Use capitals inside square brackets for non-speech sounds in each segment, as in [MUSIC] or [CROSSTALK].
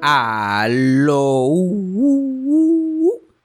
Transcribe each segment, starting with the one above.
Aló.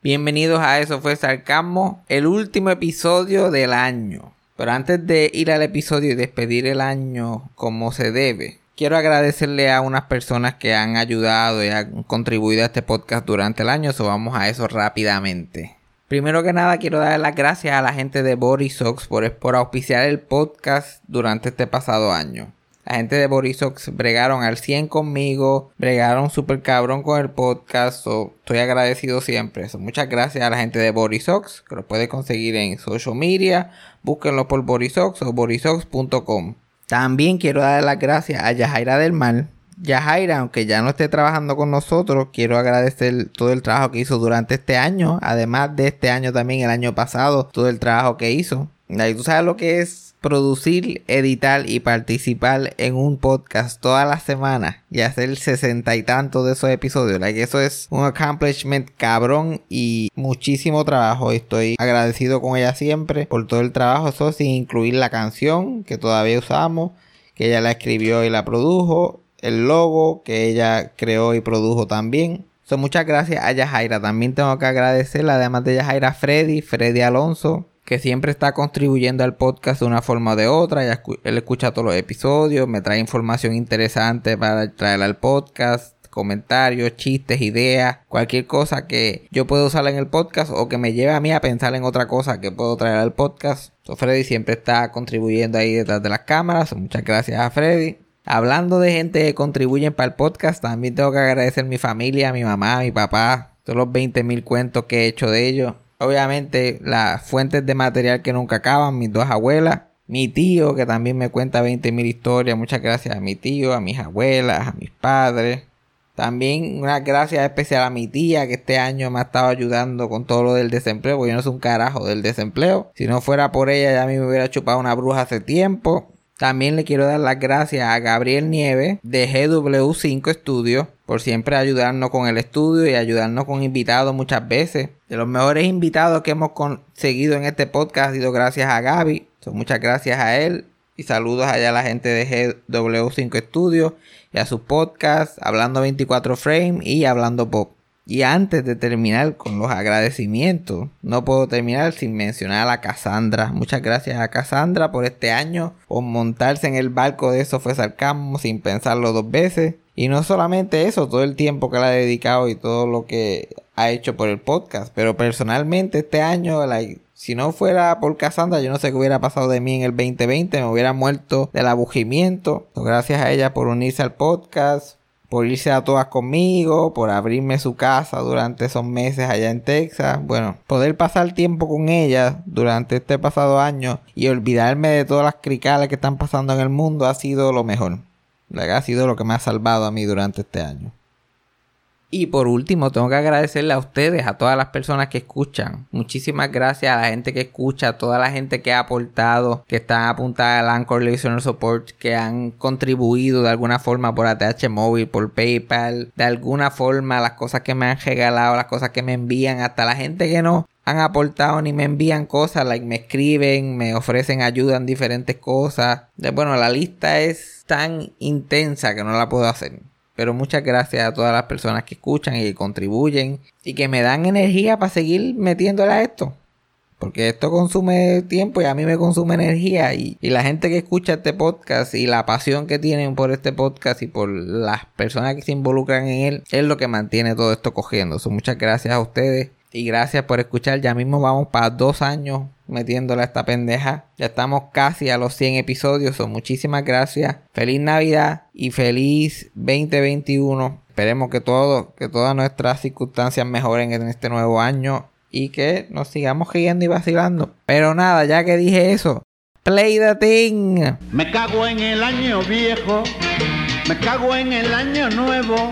Bienvenidos a Eso fue Sarcasmo, el último episodio del año. Pero antes de ir al episodio y despedir el año como se debe, quiero agradecerle a unas personas que han ayudado y han contribuido a este podcast durante el año, so vamos a eso rápidamente. Primero que nada quiero dar las gracias a la gente de Borisox por, por auspiciar el podcast durante este pasado año. La gente de Borisox bregaron al 100 conmigo, bregaron super cabrón con el podcast, estoy agradecido siempre. muchas gracias a la gente de Borisox, que lo puede conseguir en social media, búsquenlo por Borisox o borisox.com. También quiero dar las gracias a Yajaira del Mal. Yajaira, aunque ya no esté trabajando con nosotros, quiero agradecer todo el trabajo que hizo durante este año, además de este año también el año pasado, todo el trabajo que hizo. Y tú sabes lo que es producir, editar y participar en un podcast toda la semana y hacer sesenta y tantos de esos episodios. Eso es un accomplishment cabrón y muchísimo trabajo. Estoy agradecido con ella siempre por todo el trabajo, eso sin incluir la canción que todavía usamos, que ella la escribió y la produjo, el logo que ella creó y produjo también. So, muchas gracias a Yajaira. También tengo que agradecerle, además de Yajaira, Freddy, Freddy Alonso, que siempre está contribuyendo al podcast de una forma o de otra. él escucha todos los episodios, me trae información interesante para traer al podcast, comentarios, chistes, ideas, cualquier cosa que yo pueda usar en el podcast o que me lleve a mí a pensar en otra cosa que puedo traer al podcast. Freddy siempre está contribuyendo ahí detrás de las cámaras. Muchas gracias a Freddy. Hablando de gente que contribuyen para el podcast, también tengo que agradecer a mi familia, a mi mamá, a mi papá, todos los 20.000 cuentos que he hecho de ellos. Obviamente las fuentes de material que nunca acaban, mis dos abuelas, mi tío que también me cuenta 20.000 historias, muchas gracias a mi tío, a mis abuelas, a mis padres. También una gracias especial a mi tía que este año me ha estado ayudando con todo lo del desempleo, porque yo no soy un carajo del desempleo. Si no fuera por ella ya a mí me hubiera chupado una bruja hace tiempo. También le quiero dar las gracias a Gabriel Nieve de GW5 Studios por siempre ayudarnos con el estudio y ayudarnos con invitados muchas veces. De los mejores invitados que hemos conseguido en este podcast ha sido gracias a Gaby. muchas gracias a él. Y saludos allá a la gente de GW5 Studios y a su podcast Hablando 24 Frame y Hablando Pop. Y antes de terminar con los agradecimientos, no puedo terminar sin mencionar a Cassandra. Muchas gracias a Cassandra por este año, por montarse en el barco de eso fue sarcasmo sin pensarlo dos veces. Y no solamente eso, todo el tiempo que le ha dedicado y todo lo que ha hecho por el podcast. Pero personalmente este año, si no fuera por Cassandra, yo no sé qué hubiera pasado de mí en el 2020. Me hubiera muerto del abugimiento. Gracias a ella por unirse al podcast, por irse a todas conmigo, por abrirme su casa durante esos meses allá en Texas. Bueno, poder pasar tiempo con ella durante este pasado año y olvidarme de todas las cricales que están pasando en el mundo ha sido lo mejor. Ha sido lo que me ha salvado a mí durante este año. Y por último, tengo que agradecerle a ustedes, a todas las personas que escuchan. Muchísimas gracias a la gente que escucha, a toda la gente que ha aportado, que está apuntada al Anchor Listener Support, que han contribuido de alguna forma por ATH Móvil, por PayPal, de alguna forma las cosas que me han regalado, las cosas que me envían, hasta la gente que no han aportado ni me envían cosas, like me escriben, me ofrecen ayuda en diferentes cosas. Bueno, la lista es tan intensa que no la puedo hacer. Pero muchas gracias a todas las personas que escuchan y que contribuyen y que me dan energía para seguir metiéndole a esto. Porque esto consume tiempo y a mí me consume energía. Y, la gente que escucha este podcast y la pasión que tienen por este podcast y por las personas que se involucran en él es lo que mantiene todo esto cogiendo. muchas gracias a ustedes y gracias por escuchar. Ya mismo vamos para dos años metiéndole a esta pendeja. Ya estamos casi a los 100 episodios. So, muchísimas gracias. Feliz Navidad y feliz 2021. Esperemos que todo, que todas nuestras circunstancias mejoren en este nuevo año y que nos sigamos riendo y vacilando. Pero nada, ya que dije eso, play the thing. Me cago en el año viejo, me cago en el año nuevo,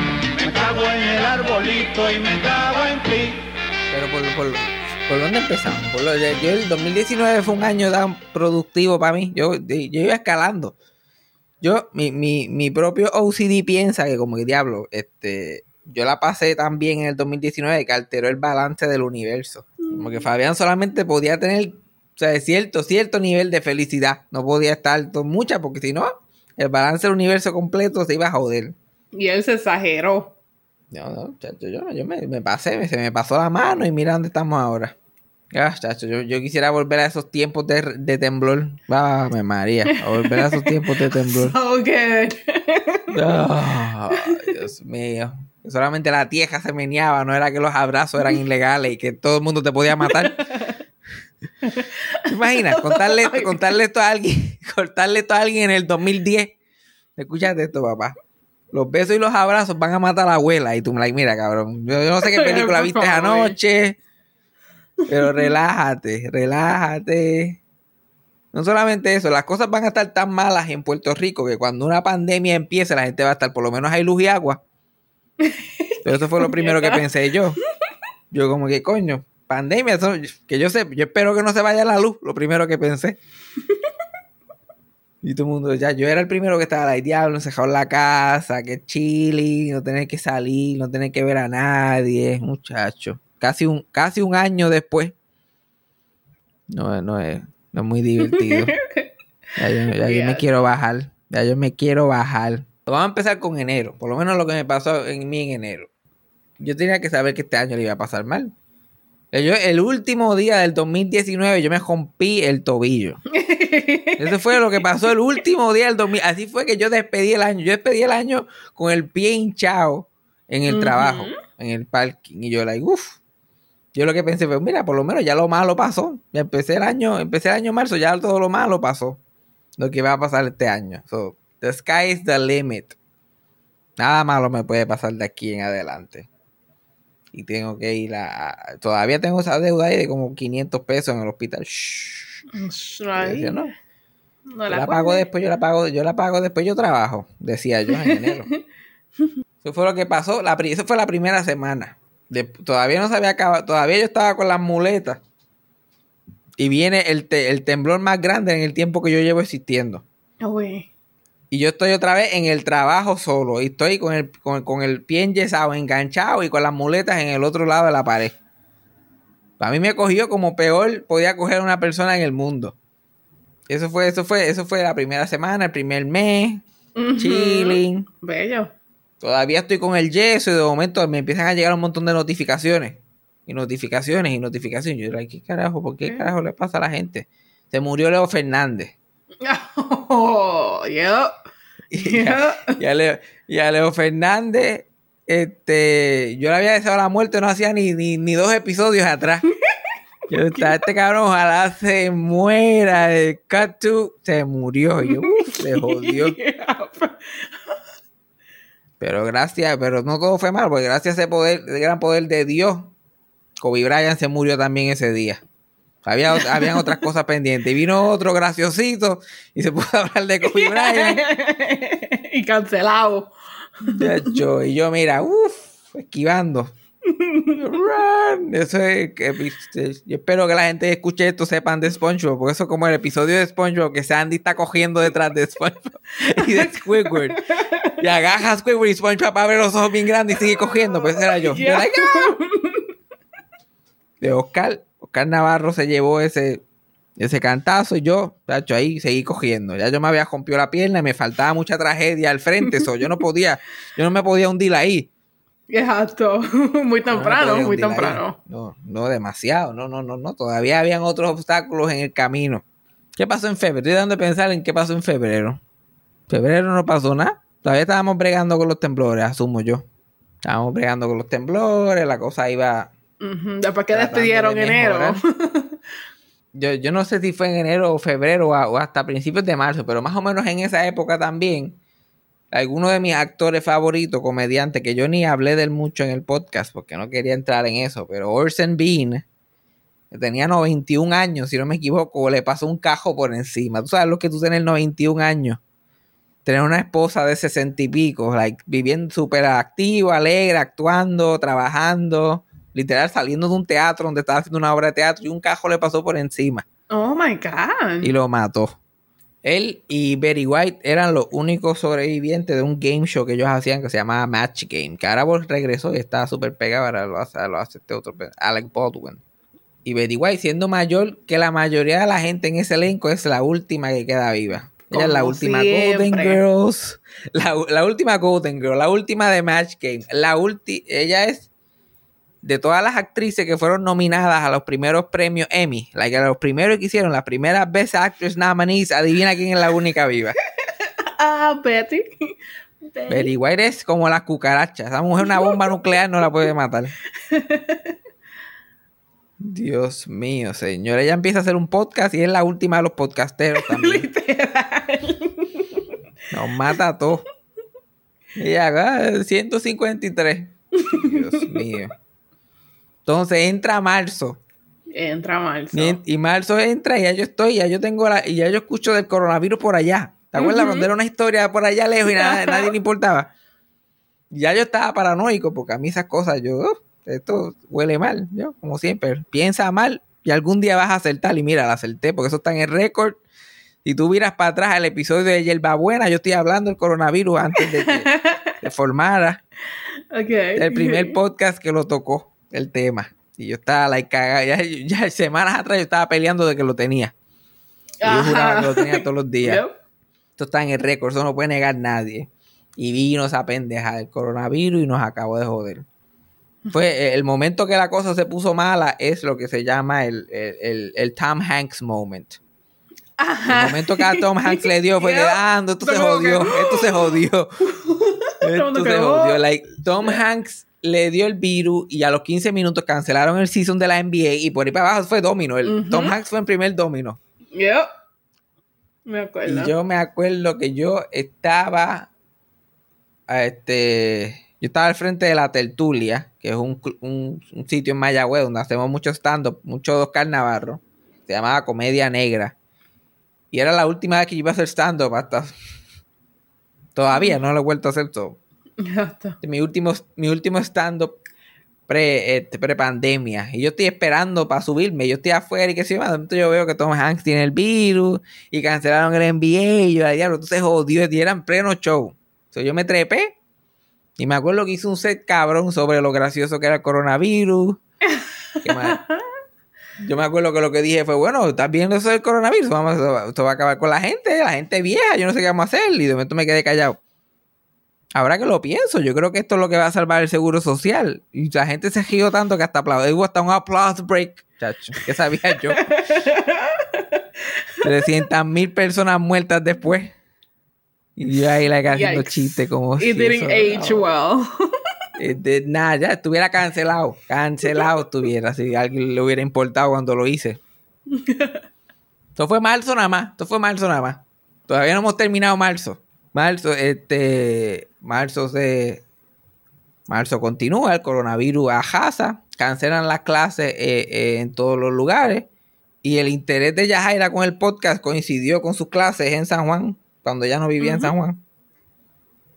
Estoy, me cago en ti. Pero por, por, ¿por dónde empezamos? Por lo- yo el 2019 fue un año tan productivo para mí. Yo, yo iba escalando. Yo, mi, mi, mi propio OCD piensa que como que diablo, este, yo la pasé tan bien en el 2019 que alteró el balance del universo. Como que Fabián solamente podía tener, o sea, cierto, cierto nivel de felicidad. No podía estar mucha porque si no, el balance del universo completo se iba a joder. Y él se exageró. No, no, chacho, yo, yo me, me pasé, me- se me pasó la mano y mira dónde estamos ahora. Ah, chacho, yo, yo quisiera volver a esos tiempos de, de temblor. Ah, me María, a volver a esos tiempos de temblor. So good. Ah, Dios mío. Solamente la tieja se meneaba, no era que los abrazos eran ilegales y que todo el mundo te podía matar. ¿Te imaginas? Contarle, [LAUGHS] contarle esto a alguien, [LAUGHS] contarle esto a alguien en el 2010. Escúchate esto, papá. Los besos y los abrazos van a matar a la abuela. Y tú me like, mira, cabrón. Yo, no sé qué [LAUGHS] película viste anoche. Pero relájate, relájate. No solamente eso, las cosas van a estar tan malas en Puerto Rico que cuando una pandemia empiece, la gente va a estar, por lo menos hay luz y agua. Pero eso fue lo [LAUGHS] primero que pensé yo. Yo como que, coño, pandemia, eso- que yo sé, yo espero que no se vaya la luz, lo primero que pensé. Y todo el mundo, ya, yo era el primero que estaba ahí, diablo, encerrado en la casa, que chilling, no tener que salir, no tener que ver a nadie, muchacho. Casi un, casi un año después. No, no es, no es muy divertido. Ya yo, ya yo me quiero bajar. Ya yo me quiero bajar. Vamos a empezar con enero. Por lo menos lo que me pasó en mí en enero. Yo tenía que saber que este año le iba a pasar mal. Yo, el último día del 2019 yo me rompí el tobillo. [LAUGHS] Eso fue lo que pasó el último día del 2000. Así fue que yo despedí el año. Yo despedí el año con el pie hinchado en el trabajo, en el parking. Y yo, like, uff. Yo lo que pensé fue, mira, por lo menos ya lo malo pasó. Ya empecé el año, empecé el año marzo, ya todo lo malo pasó. Lo que va a pasar este año. So, the sky is the limit. Nada malo me puede pasar de aquí en adelante. Y tengo que ir a... Todavía tengo esa deuda ahí de como 500 pesos en el hospital. Shh. Yo Ay, decía, no, no yo la la pago después, yo la pago, yo la pago después, yo trabajo, decía yo en enero. [LAUGHS] Eso fue lo que pasó, la, eso fue la primera semana. De- todavía no se había acabado, todavía yo estaba con las muletas. Y viene el, te- el temblor más grande en el tiempo que yo llevo existiendo. Uy. Y yo estoy otra vez en el trabajo solo. Y estoy con el, con, con el pie enyesado, enganchado y con las muletas en el otro lado de la pared. Para mí me cogió como peor podía coger una persona en el mundo. Eso fue, eso fue, eso fue la primera semana, el primer mes, chilling. Bello. Todavía estoy con el yeso y de momento me empiezan a llegar un montón de notificaciones. Y notificaciones y notificaciones. Yo, like, ¿qué carajo? ¿Por qué ¿Qué? carajo le pasa a la gente? Se murió Leo Fernández. [LAUGHS] Oh, yeah. [LAUGHS] Y [LAUGHS] a, y a Leo, y a Leo Fernández, este, yo le había deseado la muerte, no hacía ni, ni, ni dos episodios atrás. [LAUGHS] Yo estaba, este cabrón, ojalá se muera. El to, se murió. Yo, le jodió. Pero gracias, pero no todo fue malo, porque gracias a ese poder, el gran poder de Dios, Kobe Bryant se murió también ese día. Había, habían otras cosas pendientes. Y vino otro graciosito y se puso a hablar de Kobe Bryant. [LAUGHS] y cancelado. Chacho, y yo, mira, uff, esquivando. Run. Eso es yo espero que la gente que escuche esto sepan de SpongeBob, porque eso es como el episodio de SpongeBob que Sandy está cogiendo detrás de SpongeBob [LAUGHS] y de Squidward. Y agarra a Squidward y SpongeBob abre los ojos bien grandes y sigue cogiendo. Pues era yo. Yo, Yeah. "Ah". De Oscar, Oscar Navarro se llevó ese, ese cantazo y yo, tacho, ahí seguí cogiendo. Ya yo me había rompido la pierna y me faltaba mucha tragedia al frente. So, yo no podía, yo no me podía hundir ahí. Exacto. [LAUGHS] Muy temprano, muy temprano. No, no demasiado. No, no, no, no. Todavía habían otros obstáculos en el camino. ¿Qué pasó en febrero? Estoy dando a pensar en qué pasó en febrero. Febrero no pasó nada. Todavía estábamos bregando con los temblores, asumo yo. Estábamos bregando con los temblores, la cosa iba. Que Tratando despidieron de enero. [LAUGHS] Yo, yo no sé si fue en enero o febrero o, hasta principios de marzo, pero más o menos en esa época también. Algunos de mis actores favoritos, comediantes, que yo ni hablé del mucho en el podcast porque no quería entrar en eso, pero Orson Bean, que tenía 91 años, si no me equivoco, le pasó un cajo por encima. Tú sabes lo que tú tienes 91 años tener una esposa de sesenta y pico, like, viviendo súper activo, alegre, actuando, trabajando, literal saliendo de un teatro donde estaba haciendo una obra de teatro y un cajo le pasó por encima Oh my God. y lo mató. Él y Betty White eran los únicos sobrevivientes de un game show que ellos hacían que se llamaba Match Game, que ahora regresó y estaba súper pegado, ahora lo hace, lo hace este otro, Alec Baldwin. Y Betty White, siendo mayor que la mayoría de la gente en ese elenco, es la última que queda viva. Ella es la última siempre. Golden Girls, la, la última Golden Girl, la última de Match Game, la ulti, ella es de todas las actrices que fueron nominadas a los primeros premios Emmy, like a los primeros que hicieron, las primeras Best Actress nominees, adivina quién es la única viva. [LAUGHS] Ah, Betty. Betty. Betty White es como las cucarachas. Esa mujer una bomba nuclear no la puede matar. [LAUGHS] Dios mío, señor. Ella empieza a hacer un podcast y es la última de los podcasteros también. [LAUGHS] Literal. Nos mata a todos. Ella, ah, 153. Dios mío. Entonces entra marzo. Entra marzo. Y, y marzo entra y ya yo estoy, ya yo tengo la, y ya yo escucho del coronavirus por allá. ¿Te acuerdas Ujú. cuando era una historia por allá lejos y nada- nadie le [LAUGHS] importaba? Ya yo estaba paranoico porque a mí esas cosas, yo, "Oh, esto huele mal, yo, como siempre. Piensa mal y algún día vas a acertar. Y mira, la acerté porque eso está en el récord. Si tú miras para atrás el episodio de Yerba Buena, yo estoy hablando del coronavirus antes de que [LAUGHS] se formara Ok. el primer podcast que lo tocó, el tema. Y yo estaba like, cagado. Ya, ya semanas atrás yo estaba peleando de que lo tenía. Y yo juraba que lo tenía todos los días. Yep. Esto está en el récord, eso no puede negar nadie. Y vino esa pendeja del coronavirus y nos acabó de joder. Fue eh, el momento que la cosa se puso mala, es lo que se llama el, el- el- el Tom Hanks moment. El momento que a Tom Hanks le dio fue Yep. ah, esto se jodió, esto se jodió. [LAUGHS] Esto se jodió. Like, Tom Hanks le dio el virus y a los 15 minutos cancelaron el season de la NBA y por ahí para abajo fue domino. El. Tom Hanks fue el primer domino. Yep. Me acuerdo. Y yo me acuerdo que yo estaba, a este, yo estaba al frente de la Tertulia, que es un, un- un sitio en Mayagüez donde hacemos mucho stand-up, mucho Oscar Navarro. Se llamaba Comedia Negra. Y era la última vez que yo iba a hacer stand-up hasta... [LAUGHS] Todavía no lo he vuelto a hacer todo. Mi último, mi último stand-up pre, este, pre-pandemia. Y yo estoy esperando para subirme. Yo estoy afuera y que si de momento yo veo que Tom Hanks tiene el virus y cancelaron el NBA. Y yo, "Ay, diablo, entonces jodió. Y eran pleno show. So, yo me trepé y me acuerdo que hice un set cabrón sobre lo gracioso que era el coronavirus. [LAUGHS] Yo me acuerdo que lo que dije fue, bueno, estás viendo eso del coronavirus, vamos, esto va- esto va a acabar con la gente, la gente vieja, yo no sé qué vamos a hacer. Y de momento me quedé callado. Ahora que lo pienso, yo creo que esto es lo que va a salvar el seguro social. Y la gente se rió tanto que hasta aplaudió. Hubo hasta un applause break, chacho. ¿Qué sabía yo? [LAUGHS] 300 mil personas muertas después. Y yo ahí like, haciendo Yikes. chistes como It si didn't eso- age well. eh, nada, ya estuviera cancelado. Cancelado estuviera. Si a alguien le hubiera importado cuando lo hice. [LAUGHS] Esto fue marzo nada más. Esto fue marzo nada más. Todavía no hemos terminado marzo. Marzo, este. Marzo se. Marzo continúa. El coronavirus ajasa. Cancelan las clases eh, eh, en todos los lugares. Y el interés de Yajaira con el podcast coincidió con sus clases en San Juan. Cuando ella no vivía en. San Juan.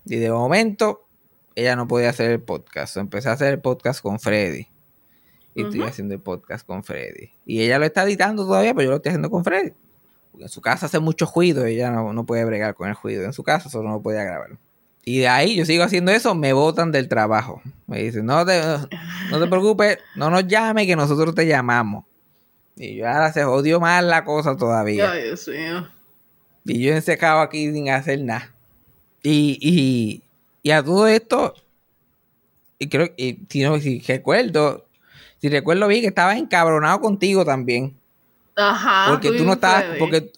Y de momento, ella no podía hacer el podcast. Empecé a hacer el podcast con Freddy. Y estoy haciendo el podcast con Freddy. Y ella lo está editando todavía, pero yo lo estoy haciendo con Freddy. Porque en su casa hace mucho ruido y ella no, no puede bregar con el ruido en su casa, solo no podía grabar. Y de ahí yo sigo haciendo eso, me botan del trabajo. Me dicen, no te, no te preocupes, no nos llame que nosotros te llamamos. Y yo ahora se jodió más la cosa todavía. Ay, Dios mío. Y yo ensecado aquí sin hacer nada. Y, y, y a todo esto, y creo y si no, si recuerdo, si recuerdo bien que estaba encabronado contigo también. Ajá. porque tú no estabas, porque,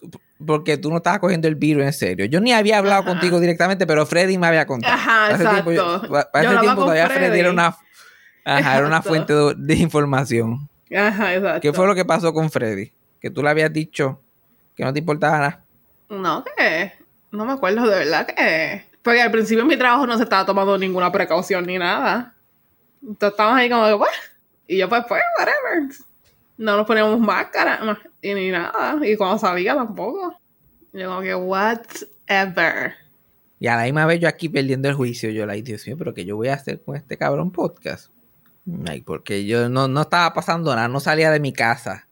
porque tú no estabas cogiendo el virus en serio. Yo ni había hablado Ajá. contigo directamente, pero Freddy me había contado. Ajá, tiempo yo- exacto. pa- para Yo ese hablaba tiempo todavía Freddy, Freddy. era una, ajá, era una fuente de, de información. Ajá, exacto. ¿Qué fue lo que pasó con Freddy? Que tú le habías dicho que no te importaba nada. No, que. No me acuerdo de verdad que. Porque al principio en mi trabajo no se estaba tomando ninguna precaución ni nada. Entonces estábamos ahí como que, pues. Y yo, pues, pues, whatever. No nos poníamos máscara y ni nada. Y cuando salía tampoco. Yo, como que, whatever. Y a la misma vez yo aquí perdiendo el juicio, yo, like, Dios mío, pero ¿qué yo voy a hacer con este cabrón podcast? Like, porque yo no, no estaba pasando nada, no salía de mi casa.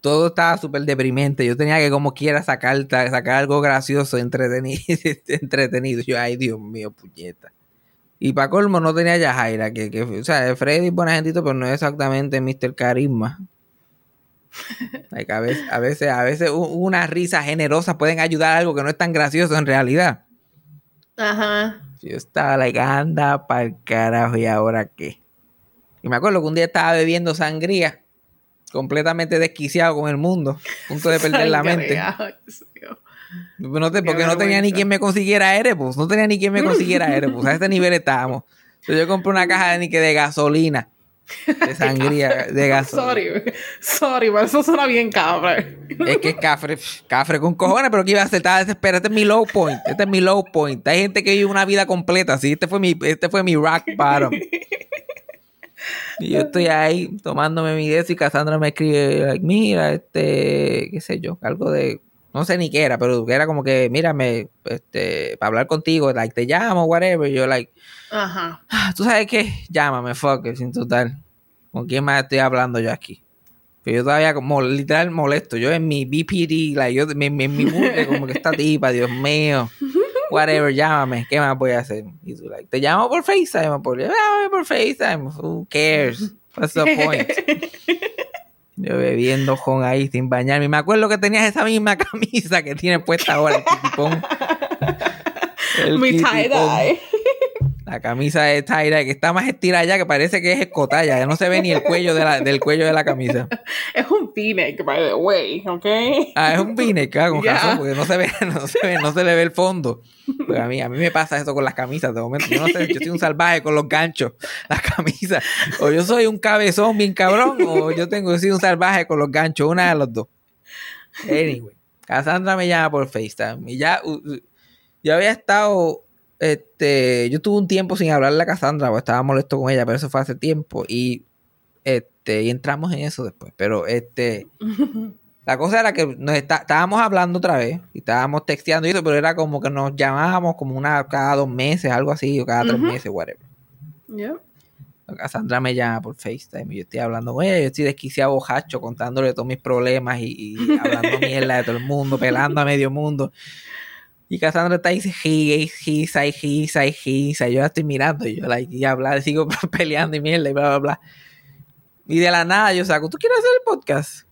Todo estaba súper deprimente. Yo tenía que como quiera sacar, sacar algo gracioso, entretenido, [LAUGHS] entretenido. Yo, ay Dios mío, puñeta. Y para colmo no tenía ya Jaira, que, que o sea, Freddy es buena gentito, pero no es exactamente Mr. Carisma. Like, a, veces, a veces, a veces una risa generosa pueden ayudar a algo que no es tan gracioso en realidad. Ajá. Yo estaba like, anda el carajo, ¿y ahora qué? Y me acuerdo que un día estaba bebiendo sangría, completamente desquiciado con el mundo, a punto de perder la mente. [LAUGHS] No te, porque no tenía ni quien me consiguiera Erebus, no tenía ni quien me consiguiera Erebus, a este nivel estábamos. Entonces yo compré una caja de, de gasolina [LAUGHS] de sangría, de [LAUGHS] gasolina. Sorry, sorry, pero eso suena bien cafre. Es que es cafre, cafre con cojones, pero que iba a hacer, estaba desesperado. Este es mi low point, este es mi low point. Hay gente que vive una vida completa, así. Este fue mi, este fue mi rock bottom. Y yo estoy ahí tomándome mi dedo y Cassandra me escribe, mira, este, qué sé yo, algo de, no sé ni qué era, pero era como que, mírame, este, para hablar contigo, like, te llamo, whatever. Yo, like, Ajá. Ah, ¿Tú sabes qué? Llámame, fuck sin total. ¿Con quién más estoy hablando yo aquí? Que yo todavía como literal molesto. Yo en mi BPD, like, yo en, mi mundo como que esta tipa, Dios mío. Whatever, llámame. ¿Qué más voy a hacer? Y tú, like, te llamo por FaceTime. Por, llámame por FaceTime. Who cares? What's the point? [LAUGHS] Yo bebiendo con ahí sin bañarme. Me acuerdo que tenías esa misma [LAUGHS] camisa que tienes puesta ahora, el. Mi tie-dye. La camisa de Tyra que está más estirada ya que parece que es escotalla. Ya no se ve ni el cuello de la, del cuello de la camisa. Es un v by the way, ¿ok? Ah, es un v ah, con razón, porque no se ve, [LAUGHS] no se ve, no se le ve el fondo. Pero a mí, a mí me pasa eso con las camisas de momento. Yo no sé, yo soy un salvaje con los ganchos, las camisas. O yo soy un cabezón bien cabrón, o yo tengo, yo soy un salvaje con los ganchos, una de los dos. Anyway, Cassandra me llama por FaceTime y ya, yo había estado este, yo tuve un tiempo sin hablarle a Cassandra, porque estaba molesto con ella, pero eso fue hace tiempo. Y este, y entramos en eso después. Pero este. [LAUGHS] la cosa era que nos estábamos hablando otra vez y estábamos texteando y eso, pero era como que nos llamábamos como una cada dos meses, algo así, o cada tres meses, whatever. Cassandra me llama por FaceTime y yo estoy hablando con ella, yo estoy desquiciado bojacho contándole todos mis problemas y, y hablando mierda de todo el mundo, pelando a medio mundo. Y Cassandra está ahí, he, hisa, hisa, hisa. Y yo la estoy mirando y yo la y hablar, sigo [LAUGHS] peleando y mierda y bla, bla, bla. Y de la nada yo saco, ¿tú quieres hacer el podcast?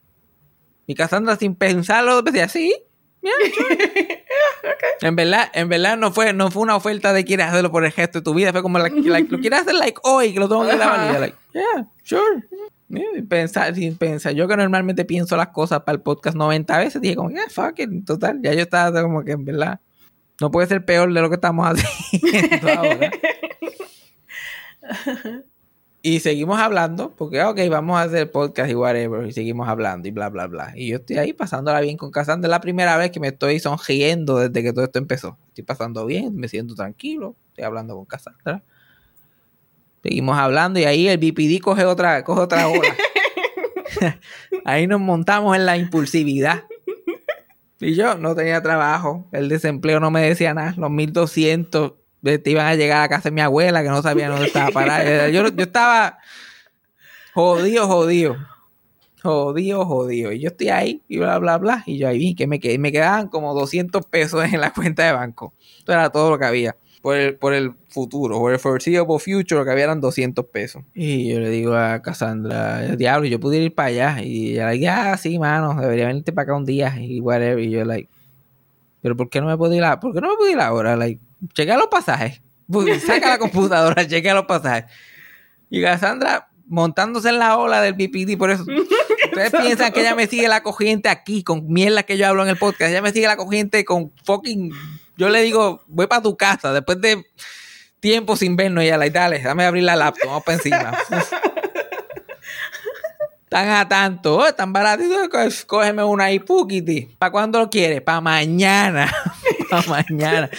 Y Cassandra sin pensarlo decía, sí. [LAUGHS] En verdad, en verdad no fue, no fue una oferta de quieres hacerlo por el gesto de tu vida, fue como like, lo quieres hacer like hoy, que lo tengo que grabar. Y yo like, yeah, sure. sin pensar, sin pensar. Yo que normalmente pienso las cosas para el podcast 90 veces, dije como, yeah, fuck it, total. Ya yo estaba como que en verdad no puede ser peor de lo que estamos haciendo [LAUGHS] ahora. y seguimos hablando, porque, ok, vamos a hacer podcast y whatever, y seguimos hablando y bla, bla, bla. Y yo estoy ahí pasándola bien con Cassandra. Es la primera vez que me estoy sonriendo desde que todo esto empezó. Estoy pasando bien, me siento tranquilo, estoy hablando con Cassandra. Seguimos hablando y ahí el BPD coge otra, coge otra hora. [LAUGHS] [LAUGHS] ahí nos montamos en la impulsividad. Y yo no tenía trabajo, el desempleo no me decía nada, los 1200 te iban a llegar a casa de mi abuela que no sabía dónde estaba parada. Yo, yo estaba jodido, jodido. Jodido, jodido. Y yo estoy ahí y bla, bla, bla. Y yo ahí vi que me, me quedaban como 200 pesos en la cuenta de banco. Esto era todo lo que había por el, por el futuro, por el foreseeable future, que habían 200 pesos. Y yo le digo a Cassandra, diablo, yo pudiera ir para allá. Y ella, like, ah, sí, mano, debería venirte para acá un día y whatever. Y yo, like, pero ¿por qué no me puedo ir, a, ¿por qué no me puedo ir ahora? Like, chequea los pasajes. [LAUGHS] Saca la computadora, [LAUGHS] chequea los pasajes. Y Cassandra montándose en la ola del BPD, por eso [LAUGHS] ustedes piensan que ella me sigue la corriente aquí con mierda que yo hablo en el podcast, ella me sigue la corriente con fucking yo le digo, voy para tu casa después de tiempo sin vernos y ella, like, dale, dame abrir la laptop, vamos para encima. [LAUGHS] Tan a tanto, oh, tan baratito, cógeme una ahí, pukiti. ¿Para cuándo lo quieres? Para mañana. [LAUGHS] para mañana.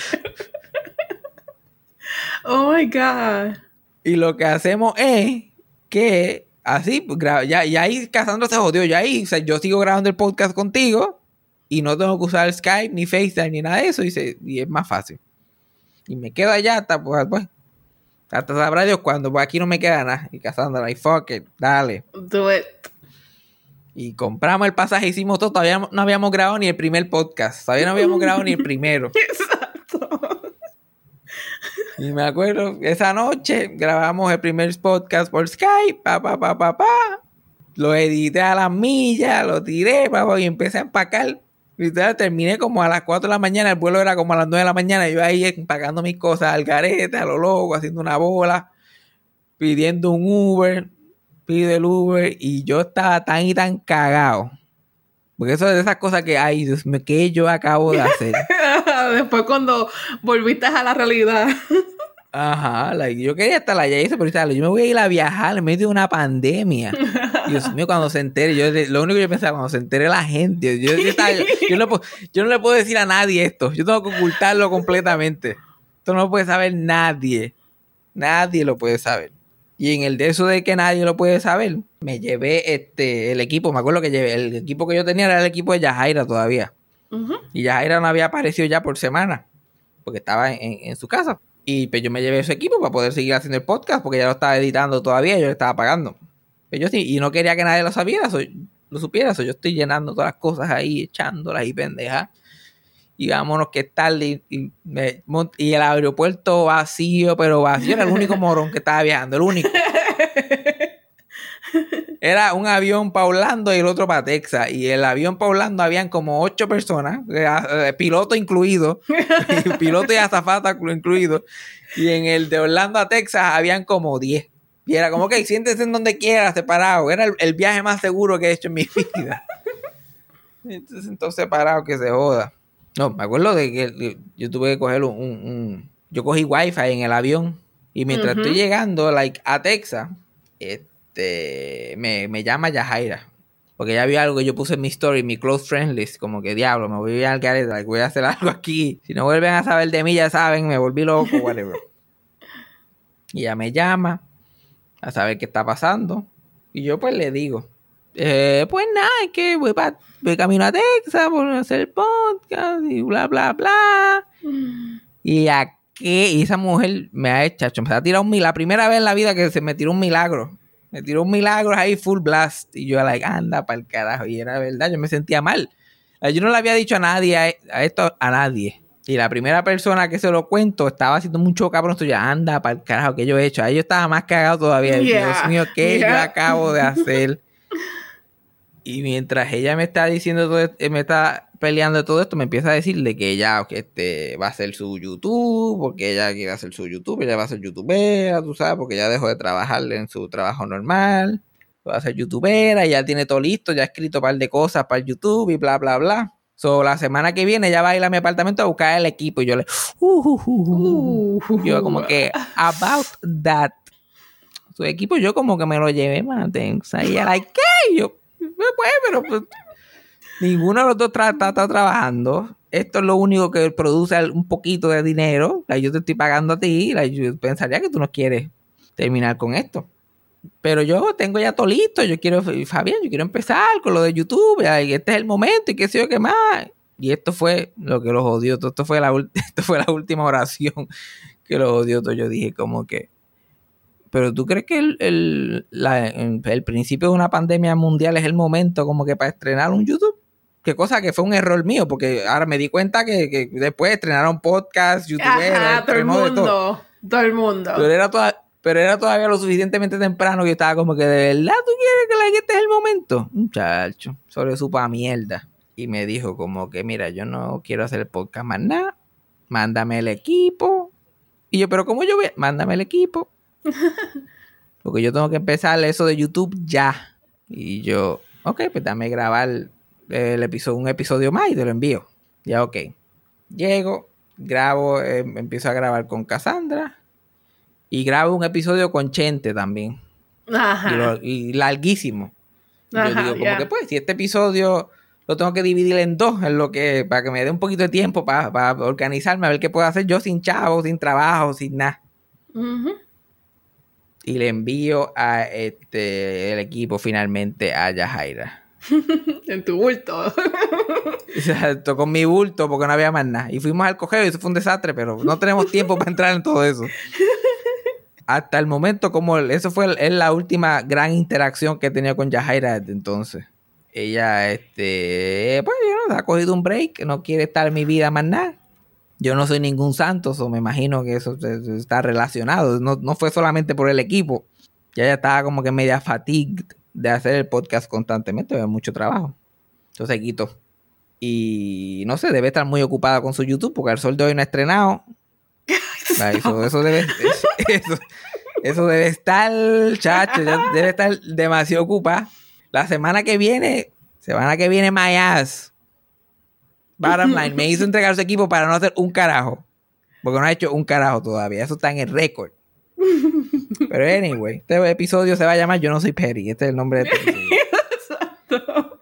Oh my God. Y lo que hacemos es que así, pues, ya, ya ahí Casandra se jodió, ya ahí, o sea, yo sigo grabando el podcast contigo y no tengo que usar Skype, ni FaceTime, ni nada de eso, y, y es más fácil. Y me quedo allá hasta, pues, pues, hasta sabrá Dios cuando, pues aquí no me queda nada. Y Cassandra, y fuck it, dale. Do it. Y compramos el pasaje, hicimos todo. Todavía no habíamos grabado ni el primer podcast. Todavía no habíamos grabado ni el primero. [LAUGHS] Exacto. Y me acuerdo, esa noche grabamos el primer podcast por Skype, pa, pa, pa, pa, pa. Lo edité a las millas, lo tiré, pa, pa, y empecé a empacar. Literal, terminé como a las 4 de la mañana, el vuelo era como a las 9 de la mañana, yo ahí empacando mis cosas al garete, a lo loco, haciendo una bola, pidiendo un Uber, pido el Uber, y yo estaba tan y tan cagado. Porque eso es de esas cosas que, ay, Dios mío, ¿qué yo acabo de hacer? [LAUGHS] Después cuando volviste a la realidad. Ajá, like, yo quería estar allá eso, pero yo me voy a ir a viajar en medio de una pandemia. Dios mío, cuando se entere, yo lo único que yo pensaba, cuando se entere la gente, yo, yo, estaba- yo no, yo no le puedo decir a nadie esto, yo tengo que ocultarlo completamente. Esto no lo puede saber nadie. Nadie lo puede saber. Y en el de eso de que nadie lo puede saber, me llevé este el equipo, me acuerdo que llevé, el equipo que yo tenía era el equipo de Yajaira todavía. Y Yajaira no había aparecido ya por semana, porque estaba en, en su casa. Y pues yo me llevé ese equipo para poder seguir haciendo el podcast, porque ya lo estaba editando todavía yo le estaba pagando. Pero yo sí, y no quería que nadie lo sabiera, so- lo supiera, so yo estoy llenando todas las cosas ahí, echándolas y pendejas. Y vámonos que tarde. Y, y el aeropuerto vacío, pero vacío. Era el único morón que estaba viajando, el único. [LAUGHS] Era un avión para Orlando y el otro para Texas. Y el avión para Orlando habían como ocho personas, eh, eh, piloto incluido, [LAUGHS] y piloto y azafata incluido. Y en el de Orlando a Texas habían como diez. Y era como que [LAUGHS] siéntese en donde quiera, separado. Era el, el viaje más seguro que he hecho en mi [LAUGHS] vida. Entonces, entonces separado que se joda. No, me acuerdo de que yo tuve que coger un, yo cogí wifi en el avión y mientras estoy llegando like a Texas, este me, me llama Yajaira. Porque ya vio algo que yo puse en mi story, mi close friend list, como que diablo, me voy a ir al garete, like, voy a hacer [LAUGHS] algo aquí. Si no vuelven a saber de mí, ya saben, me volví loco, whatever. [LAUGHS] y ella me llama a saber qué está pasando. Y yo pues le digo, eh, pues nada, es que voy, pa- voy camino a Texas por hacer podcast y bla, bla, bla. Y qué, y esa mujer me ha hecho, me ha tirado un milagro. La primera vez en la vida que se me tiró un milagro. Me tiró un milagro ahí full blast. Y yo, like, anda para el carajo. Y era verdad, yo me sentía mal. Yo no le había dicho a nadie, a, esto, a nadie. Y la primera persona que se lo cuento estaba haciendo mucho cabrón. Ya anda para el carajo que yo he hecho. Ahí yo estaba más cagado todavía. Yeah, Dios mío, ¿qué yo acabo de hacer? Y mientras ella me está diciendo todo esto, me está peleando todo esto, me empieza a decir de que ella que este, va a hacer su YouTube, porque ella quiere hacer su YouTube, ella va a ser youtubera, tú sabes, porque ya dejó de trabajar en su trabajo normal, va a ser youtubera, ya tiene todo listo, ya ha escrito un par de cosas para YouTube y bla, bla, bla. So, la semana que viene ella va a ir a mi apartamento a buscar el equipo y yo le... uh. Yo como que, about that. Su equipo yo como que me lo llevé más tensa. Y ella, like, ¿qué? Yo, pues, pero pues, ninguno de los dos tra- está, está trabajando. Esto es lo único que produce un poquito de dinero. Like, yo te estoy pagando a ti. like, yo pensaría que tú no quieres terminar con esto. Pero yo tengo ya todo listo. Yo quiero, Fabián, yo quiero empezar con lo de YouTube. este es el momento y qué sé yo qué más. Y esto fue lo que los odió. Esto fue la, [LAUGHS] esto fue la última oración que los odió. Yo dije como que... Pero tú crees que el, el, la- el principio de una pandemia mundial es el momento como que para estrenar un YouTube? Qué cosa que fue un error mío, porque ahora me di cuenta que, que después estrenaron podcast, YouTube, Ajá, todo el mundo. Todo el mundo. Pero era, toda- pero era todavía lo suficientemente temprano que yo estaba como que de verdad tú quieres que like, este es el momento. Muchacho, sobre su pa mierda. Y me dijo como que mira, yo no quiero hacer el podcast más nada. Mándame el equipo. Y yo, pero ¿cómo yo voy? Mándame el equipo. [LAUGHS] Porque yo tengo que empezar eso de YouTube ya. Y yo, ok, pues dame grabar el episodio, un episodio más y te lo envío. Ya, ok. Llego, grabo, eh, empiezo a grabar con Cassandra. Y grabo un episodio con Chente también. Ajá. Y, lo- y larguísimo. Y yo Ajá, digo, como que pues, si este episodio lo tengo que dividir en dos, en lo que, para que me dé un poquito de tiempo para, para organizarme, a ver qué puedo hacer yo sin chavo, sin trabajo, sin nada. Ujú. Y le envío a este el equipo finalmente a Yajaira. [LAUGHS] en tu bulto. [LAUGHS] O sea, tocó mi bulto porque no había más nada. Y fuimos al cogeo y eso fue un desastre, pero no tenemos [LAUGHS] tiempo para entrar en todo eso. Hasta el momento, como eso fue es la última gran interacción que he tenido con Yajaira desde entonces. Ella, este, pues, you know, ha cogido un break, no quiere estar en mi vida más nada. Yo no soy ningún santo, o me imagino que eso está relacionado. No, no fue solamente por el equipo. Ya ella estaba como que media fatigued de hacer el podcast constantemente, había mucho trabajo. Entonces quitó. Y no sé, debe estar muy ocupada con su YouTube porque el sol de hoy no ha estrenado. [LAUGHS] Eso, eso debe, eso, eso- debe estar, chacho, ya debe estar demasiado ocupada. La semana que viene, semana que viene, my ass. Bottom line, [LAUGHS] me hizo entregar su equipo para no hacer un carajo. Porque no ha hecho un carajo todavía. Eso está en el récord. [LAUGHS] Pero anyway, este episodio se va a llamar Yo no soy Perry. Este es el nombre de este episodio. [LAUGHS] Exacto.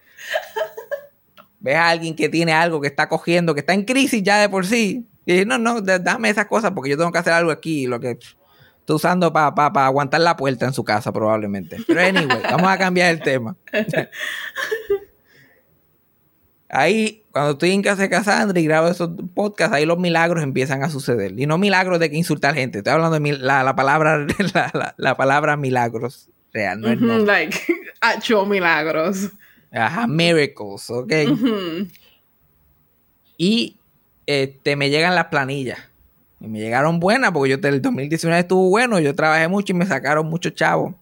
ves a alguien que tiene algo que está cogiendo, que está en crisis ya de por sí, y dices, no, no, da- dame esas cosas porque yo tengo que hacer algo aquí, lo que estoy usando para aguantar la puerta en su casa probablemente. Pero anyway, vamos a cambiar el tema. Ahí, cuando estoy en casa de Cassandra y grabo esos podcasts, ahí los milagros empiezan a suceder. Y no milagros de que insultar gente. Estoy hablando de la, la palabra, [LAUGHS] la, la- la palabra milagros real, no es Ujú, no. like, [LAUGHS] hecho milagros. Ajá, miracles, ok. Y este, me llegan las planillas. Y me llegaron buenas porque yo el 2019 estuvo bueno, yo trabajé mucho y me sacaron muchos chavos.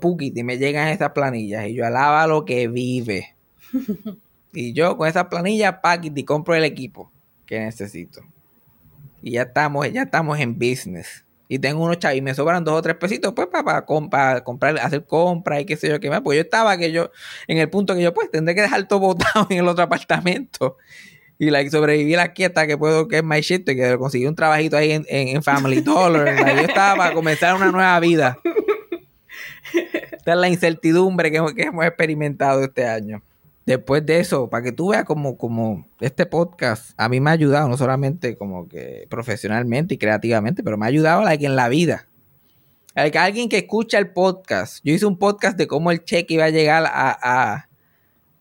Puquiti, y me llegan esas planillas y yo alaba lo que vive. [LAUGHS] y yo con esas planillas paquiti compro el equipo que necesito. Y ya estamos, ya estamos en business. Y tengo unos chavos y me sobran dos o tres pesitos pues para, comprar, hacer compras y qué sé yo qué más. Pues yo estaba que yo, en el punto que yo pues tendré que dejar todo botado [LAUGHS] en el otro apartamento. Y like, sobreviví la quieta que puedo, que es my shit, y que conseguí un trabajito ahí en, en- en Family Dollar. Like, yo estaba para comenzar una nueva vida. [LAUGHS] Esta es la incertidumbre que hemos experimentado este año. Después de eso, para que tú veas como, como este podcast a mí me ha ayudado, no solamente como que profesionalmente y creativamente, pero me ha ayudado like, en la vida. Like, alguien que escucha el podcast, yo hice un podcast de cómo el cheque iba a llegar a, a,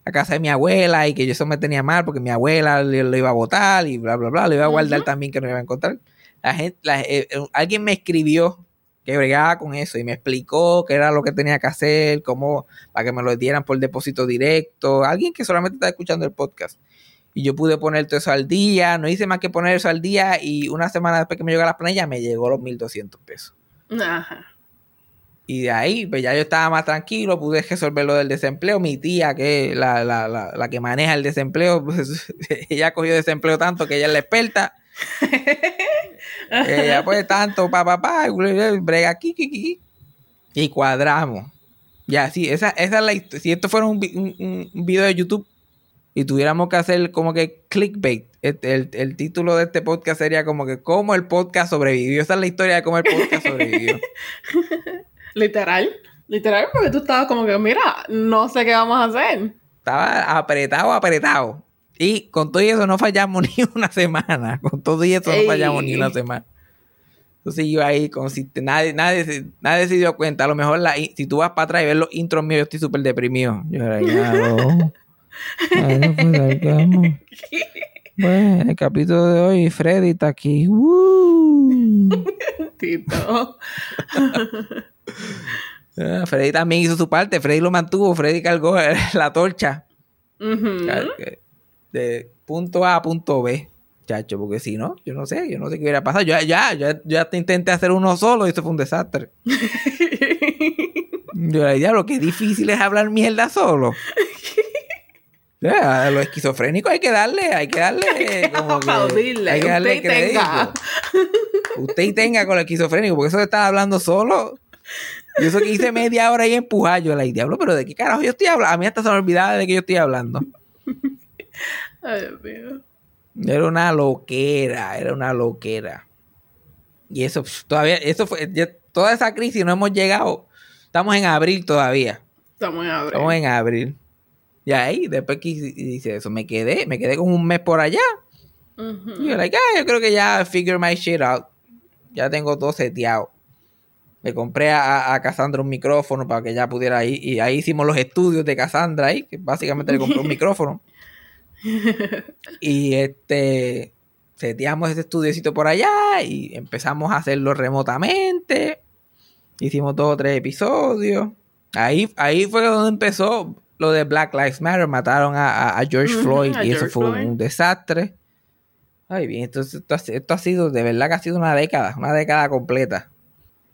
a casa de mi abuela y que yo eso me tenía mal porque mi abuela le- lo iba a votar y bla, bla, bla, lo iba a guardar también que no iba a encontrar. La gente, la- eh, eh, alguien me escribió que bregaba con eso y me explicó qué era lo que tenía que hacer, cómo, para que me lo dieran por depósito directo. Alguien que solamente está escuchando el podcast. Y yo pude poner todo eso al día, no hice más que poner eso al día y una semana después que me llegó la planilla me llegó los 1200 pesos. Ajá. Y de ahí, pues ya yo estaba más tranquilo, pude resolver lo del desempleo. Mi tía, que es la, la, la, la que maneja el desempleo, pues [LAUGHS] ella cogió desempleo tanto que ella es la experta. Ella pues [LAUGHS] tanto, pa, pa, pa, brega aquí, aquí. Y cuadramos. Ya, sí, esa, esa es la historia. Si esto fuera un- un- un video de YouTube y tuviéramos que hacer como que clickbait, el, el- el título de este podcast sería como que cómo el podcast sobrevivió. Esa es la historia de cómo el podcast sobrevivió. [LAUGHS] Literal. Literal, porque tú estabas como que, mira, no sé qué vamos a hacer. Estaba apretado, apretado. Y con todo eso no fallamos [LAUGHS] ni una semana. Con todo eso no fallamos ni una semana. Entonces yo ahí, como si te- nadie, nadie, se- nadie se dio cuenta. A lo mejor la, si tú vas para atrás y ves los intros míos, yo estoy súper deprimido. Yo era ya, [LAUGHS] no. Ay, pues. Bueno, el capítulo de hoy, Freddy está aquí. ¡Woo! Tito. [LAUGHS] Ah, Freddy también hizo su parte. Freddy lo mantuvo. Freddy cargó la torcha. Ujú. De punto A a punto B, chacho, porque si no, yo no sé, yo no sé qué hubiera pasado. Yo ya, ya, ya te intenté hacer uno solo y eso fue un desastre. [LAUGHS] Yo le diablo, qué difícil es hablar mierda solo. [LAUGHS] A los esquizofrénicos hay que darle, hay que darle como [LAUGHS] que, Aplaudirle. hay que darle Usted tenga. crédito. Usted y tenga con el esquizofrénico, porque eso de estar hablando solo. Y eso que hice media hora y empujar, yo le diablo, pero de qué carajo yo estoy hablando. A mí hasta se me olvidaba de que yo estoy hablando. [LAUGHS] Ay, Dios mío. Era una loquera, era una loquera. Y eso, todavía, eso fue, ya- toda esa crisis no hemos llegado. Estamos en abril todavía. Estamos en abril. Estamos en abril. Y ahí, después que hice- eso, me quedé, me quedé como un mes por allá. Y yo, like, ah, yo creo que ya figure my shit out. Ya tengo todo seteado. Le compré a, a Cassandra un micrófono para que ella pudiera ir. Y ahí hicimos los estudios de Cassandra ahí, que básicamente le compré un [LAUGHS] micrófono. [LAUGHS] y este seteamos ese estudiocito por allá y empezamos a hacerlo remotamente. Hicimos dos o tres episodios. Ahí, ahí fue donde empezó lo de Black Lives Matter. Mataron a, George Floyd y eso fue un, desastre. Ay, bien, entonces esto, ha sido, de verdad que ha sido una década, una década completa.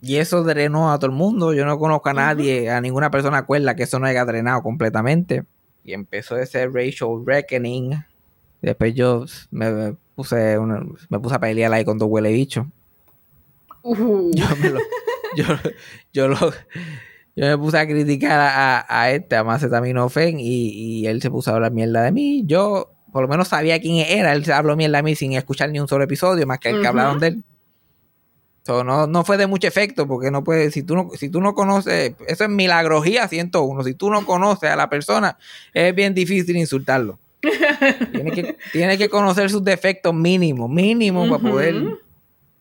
Y eso drenó a todo el mundo. Yo no conozco a nadie, a ninguna persona acuerda que eso no haya drenado completamente. Y empezó ese racial reckoning. Después yo me puse, me puse a pelear ahí con dos huele bicho. Uh. Yo, me lo, yo, lo, yo me puse a criticar a, a este, a Macetaminofen, y, y él se puso a hablar mierda de mí. Yo, por lo menos, sabía quién era. Él se habló mierda de mí sin escuchar ni un solo episodio, más que el que hablaron de él no, no fue de mucho efecto porque no puede, si tú no, si tú no conoces, eso es milagrología 101, si tú no conoces a la persona, es bien difícil insultarlo. [LAUGHS] tiene, que, conocer sus defectos mínimos, mínimos para poder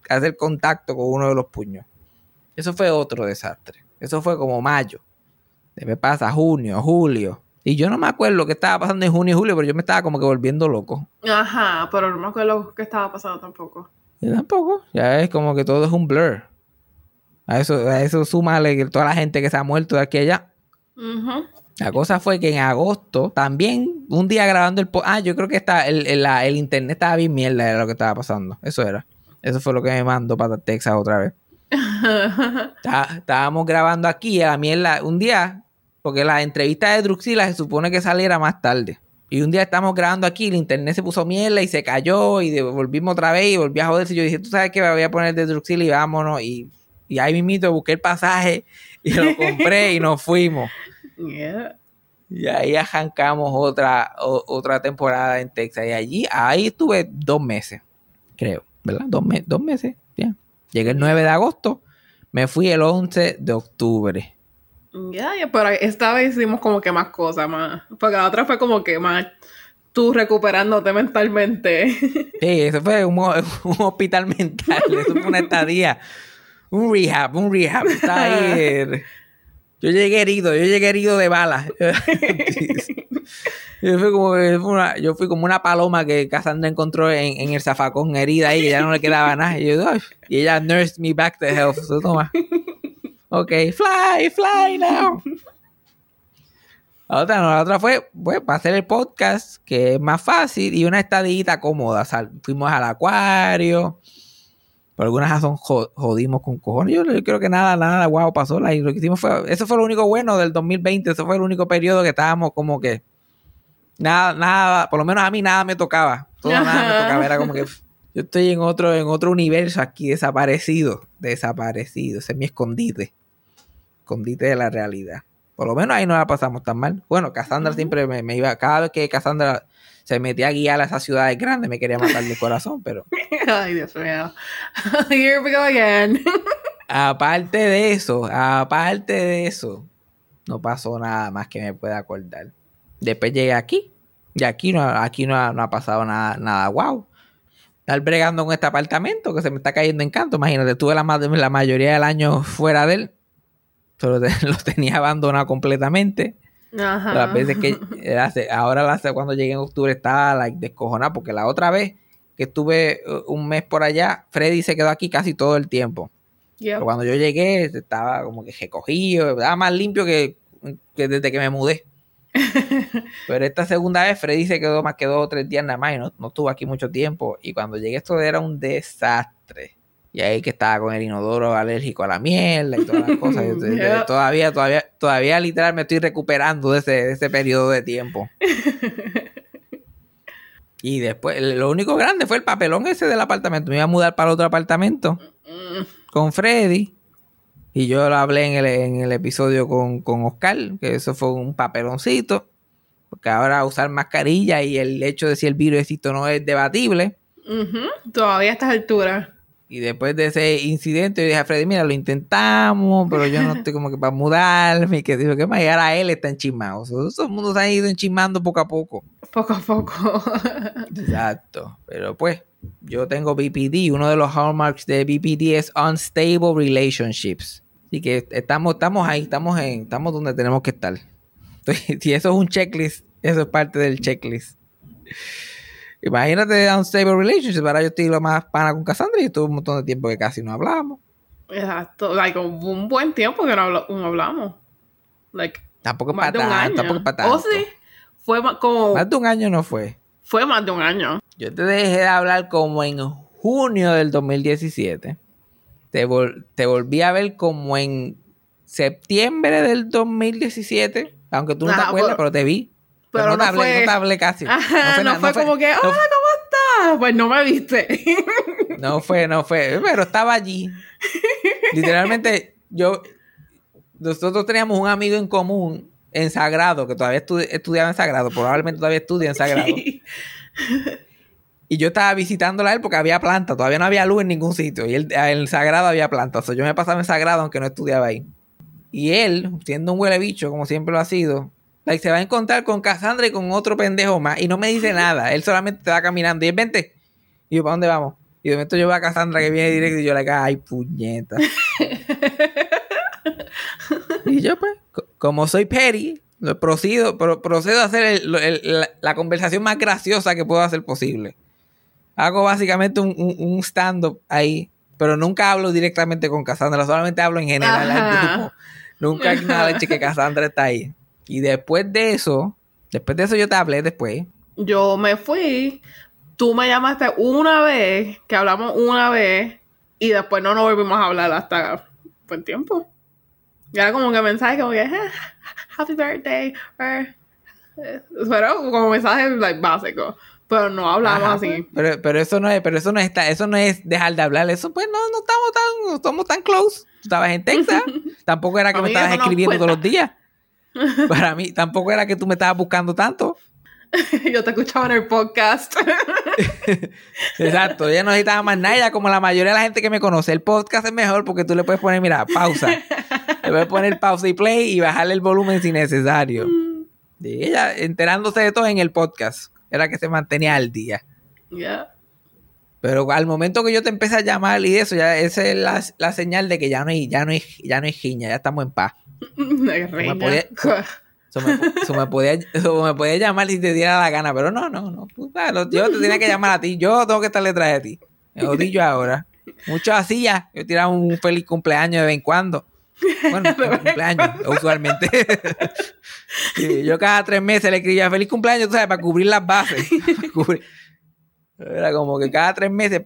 hacer contacto con uno de los puños. Eso fue otro desastre. Eso fue como mayo. Después pasa junio, julio. Y yo no me acuerdo lo que estaba pasando en junio y julio, pero yo me estaba como que volviendo loco. Ajá, pero no me acuerdo que estaba pasando tampoco. Yo tampoco. Ya es como que todo es un blur. A eso, a eso súmale toda la gente que se ha muerto de aquí allá. La cosa fue que en agosto, también, un día grabando el... Ah, yo creo que está, el, el, internet estaba bien mierda, era lo que estaba pasando. Eso era. Eso fue lo que me mandó para Texas otra vez. [LAUGHS] estábamos grabando aquí a la mierda un día, porque la entrevista de Druxila se supone que saliera más tarde. Y un día estamos grabando aquí, el internet se puso mierda y se cayó y volvimos otra vez y volví a joderse. Y yo dije, tú sabes que me voy a poner de Druxil y vámonos. Y, y ahí mismito busqué el pasaje y lo [LAUGHS] compré y nos fuimos. Y ahí arrancamos otra, otra temporada en Texas. Y allí, ahí estuve dos meses, creo, ¿verdad? Dos, dos meses, ya. Llegué el 9 de agosto, me fui el 11 de octubre. Ya, pero esta vez hicimos como que más cosas, más. Porque la otra fue como que más tú recuperándote mentalmente. [LAUGHS] Sí, eso fue [LAUGHS] un, hospital mental, eso fue una estadía. Un rehab, un rehab. Está ahí. [LAUGHS] Yo llegué herido, yo llegué herido de balas. yo, fui como, una, yo fui como una paloma que Cassandra encontró en, el zafacón herida ahí, que ya no le quedaba nada. Y, yo, y ella nursed me back to health. Eso, toma. Ok, fly, fly now. La otra, la otra fue, pues, para hacer el podcast, que es más fácil y una estadita cómoda. fuimos al acuario. Por alguna razón jodimos con cojones. Yo, creo que nada, nada guau pasó. lo que hicimos fue, eso fue lo único bueno del 2020. Eso fue el único periodo que estábamos como que nada, nada, por lo menos a mí nada me tocaba. Todo nada me tocaba. Era como que [LAUGHS] yo estoy en otro, en otro universo aquí desaparecido. Desaparecido. Ese es mi escondite. Escondite de la realidad. Por lo menos ahí no la pasamos tan mal. Bueno, Cassandra siempre me, iba. Cada vez que Cassandra se metía a guiar a esas ciudades grandes, me quería matar de corazón, pero. [LAUGHS] Ay, Dios mío. [LAUGHS] Here we go again. [LAUGHS] aparte de eso, aparte de eso, no pasó nada más que me pueda acordar. Después llegué aquí. Y aquí no, aquí no, ha, pasado nada, nada wow estar bregando con este apartamento que se me está cayendo en canto. Imagínate, tuve la, la mayoría del año fuera de él. Solo [LAUGHS] lo tenía abandonado completamente. Ajá. Las veces que ahora cuando llegué en octubre estaba like, descojonada porque la otra vez que estuve uh, un mes por allá, Freddy se quedó aquí casi todo el tiempo. Pero cuando yo llegué estaba como que recogido, estaba más limpio que, que desde que me mudé. [LAUGHS] Pero esta segunda vez Freddy se quedó más que dos o tres días nada más y no, estuvo aquí mucho tiempo. Y cuando llegué esto era un desastre. Y ahí que estaba con el inodoro alérgico a la miel y todas las [LAUGHS] cosas. Todavía, todavía, todavía literal me estoy recuperando de ese, de ese periodo de tiempo. [LAUGHS] Y después, lo único grande fue el papelón ese del apartamento. Me iba a mudar para otro apartamento con Freddy. Y yo lo hablé en el, en el episodio con, Oscar, que eso fue un papeloncito. Porque ahora usar mascarilla y el hecho de si el virus existe o no es debatible. Todavía a estas alturas. Y después de ese incidente, yo dije a Freddy, mira, lo intentamos, pero yo no estoy como que para mudarme. Y que dijo que más ahora él está enchismado. Todo el mundo se ha ido enchismando poco a poco. Poco a poco. Exacto. Pero pues, yo tengo BPD. Uno de los hallmarks de BPD es unstable relationships Así que estamos, estamos ahí, estamos en, estamos donde tenemos que estar. [LAUGHS] si eso es un checklist, eso es parte del checklist. Imagínate Unstable Relationship. Ahora yo estoy lo más pana con Cassandra y tuve un montón de tiempo que casi no hablamos. Exacto. Like, un buen tiempo que no, hablamos. Like, tampoco para tanto, tampoco para tanto. Oh, sí. Fue como... Más de un año no fue. Fue más de un año. Yo te dejé de hablar como en junio del 2017. Te, te volví a ver como en septiembre del 2017. Aunque tú no te acuerdas, pero te vi. Pero, no, te hablé, no, te hablé, casi. no fue, como que, hola, ¿cómo estás? Pues no me viste. [LAUGHS] no fue, no fue, pero estaba allí. Literalmente, yo, nosotros teníamos un amigo en común en Sagrado, que todavía estudiaba en Sagrado, probablemente todavía estudia en Sagrado. Y yo estaba visitándola a él porque había planta, todavía no había luz en ningún sitio. Y él, en Sagrado había planta. O sea, yo me pasaba en Sagrado aunque no estudiaba ahí. Y él, siendo un huele bicho, como siempre lo ha sido, like, se va a encontrar con Cassandra y con otro pendejo más. Y no me dice nada. Él solamente te va caminando. Y él, vente. Y yo, ¿para dónde vamos? Y de momento yo veo a Cassandra que viene directo y yo le digo, ay, puñeta. [LAUGHS] y yo, pues, como soy Perry, procedo, procedo a hacer la, conversación más graciosa que puedo hacer posible. Hago básicamente un, un stand-up ahí, pero nunca hablo directamente con Cassandra, solamente hablo en general. Nunca acknowledge que Cassandra está ahí. Y después de eso, después de eso yo te hablé después. Yo me fui, tú me llamaste una vez, que hablamos una vez, y después no nos volvimos a hablar hasta buen tiempo. Y era como que mensaje como que, ah, happy birthday, eh, pero como mensaje like, básico. Pero no hablamos así. Pero, pero eso no es, pero eso no es, eso no es dejar de hablar. Eso pues no, no estamos tan, no estamos tan close. estabas en Texas. [LAUGHS] tampoco era que me estabas escribiendo todos los días. [LAUGHS] Para mí, tampoco era que tú me estabas buscando tanto. [LAUGHS] Yo te escuchaba en el podcast. [LAUGHS] Exacto, ya no necesitaba más nada. como la mayoría de la gente que me conoce, el podcast es mejor porque tú le puedes poner, mira, pausa. le puedes poner pausa y play y bajarle el volumen si necesario. Mm. Y ella enterándose de todo en el podcast. Era que se mantenía al día. Ya. Pero al momento que yo te empecé a llamar y eso, ya esa es la, la señal de que ya no hay, ya no hay, ya no hay giña, ya estamos en paz. [LAUGHS] me podía, eso me, podía, me podía llamar si te diera la gana, pero no, no, no. yo te tenía que llamar a ti. Yo tengo que estar detrás de ti. Me odio yo ahora. Muchos así ya. Yo tiraba un feliz cumpleaños de vez en cuando. Bueno, [LAUGHS] cumpleaños, usualmente. [LAUGHS] yo cada tres meses le escribía feliz cumpleaños, tú sabes, para cubrir las bases. Era como que cada tres meses,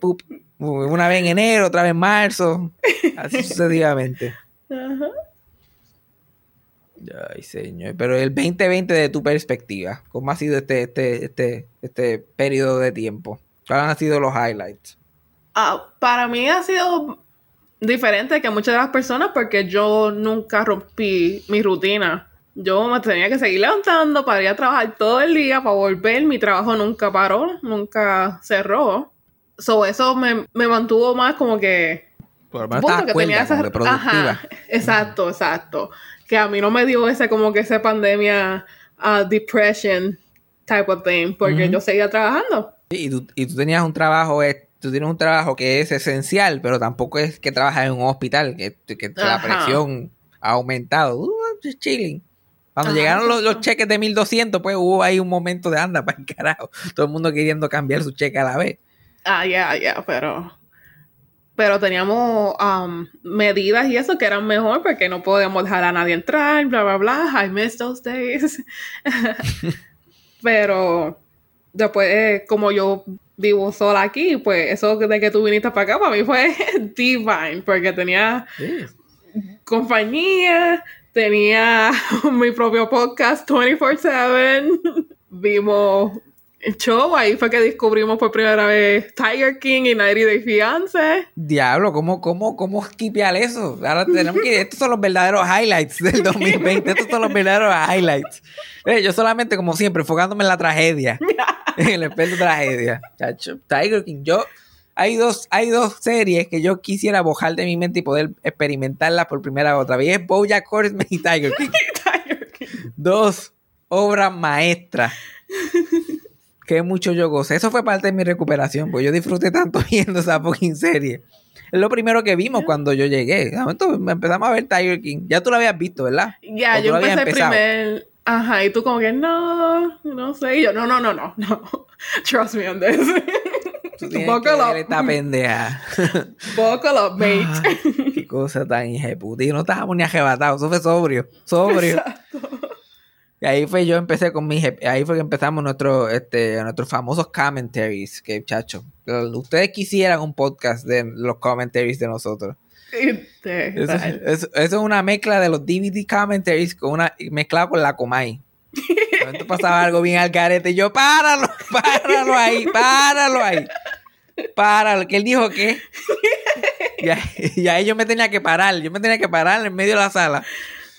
una vez en enero, otra vez en marzo, así sucesivamente. Ajá. Ay, señor. Pero el 2020 de tu perspectiva, ¿cómo ha sido este, este, este, este periodo de tiempo? ¿Cuáles han sido los highlights? Ah, para mí ha sido diferente que muchas de las personas porque yo nunca rompí mi rutina. Yo me tenía que seguir levantando para ir a trabajar todo el día, para volver. Mi trabajo nunca paró, nunca cerró. So, eso me, mantuvo más como que... Por menos que tenía esa... Ajá, exacto, exacto que a mí no me dio ese como que esa pandemia uh, depression type of thing, porque yo seguía trabajando. Y tú, y tú tenías un trabajo, tú tienes un trabajo que es esencial, pero tampoco es que trabajas en un hospital, que, que la presión ha aumentado. Uh, chilling. Cuando llegaron los, cheques de 1200, pues hubo ahí un momento de anda [LAUGHS] para el carajo. Todo el mundo queriendo cambiar su cheque a la vez. Ah, ya, ya, pero pero teníamos um, medidas y eso que eran mejor porque no podíamos dejar a nadie entrar, bla, bla, bla. I miss those days. [LAUGHS] pero después, como yo vivo sola aquí, pues eso de que tú viniste para acá para mí fue [LAUGHS] divine porque tenía compañía, tenía [LAUGHS] mi propio podcast 24/7, vimos show, ahí fue que descubrimos por primera vez Tiger King y 90 Day Fiance. Diablo, ¿cómo, cómo, cómo skipear eso? Ahora tenemos que estos son los verdaderos highlights del [LAUGHS] 2020, estos son los verdaderos highlights. Eh, yo solamente, como siempre, enfocándome en la tragedia, [LAUGHS] en el experto tragedia. Tiger King, yo... Hay dos, hay dos series que yo quisiera bojar de mi mente y poder experimentarlas por primera vez otra vez. Es Bojack Horseman y Tiger King. [LAUGHS] Tiger King. Dos obras maestras que mucho yo gocé. Eso fue parte de mi recuperación, porque yo disfruté tanto [LAUGHS] viendo esa fucking serie. Es lo primero que vimos cuando yo llegué. Momento empezamos a ver Tiger King. Ya tú lo habías visto, ¿verdad? Ya, ¿O tú yo empecé primer. Ajá, y tú como que no, no sé. Y yo, no, no, no, no, no. [LAUGHS] Trust me on this. [LAUGHS] Buckle up. esta pendeja. Buckle up, mate. Ay, qué cosa tan hijeputa. Y no estábamos ni arrebatados. Eso fue sobrio. Sobrio. Y ahí fue yo empecé con mis ahí fue que empezamos nuestro, este, nuestros famosos commentaries, que chacho. Ustedes quisieran un podcast de los commentaries de nosotros. Este, Eso, eso- eso es una mezcla de los DVD commentaries con una mezclado con la Comay. Momento pasaba algo bien al garete y yo, páralo, [LAUGHS] páralo ahí, páralo ahí. Páralo. Que él dijo que. Y ahí, y ahí yo me tenía que parar, yo me tenía que parar en medio de la sala.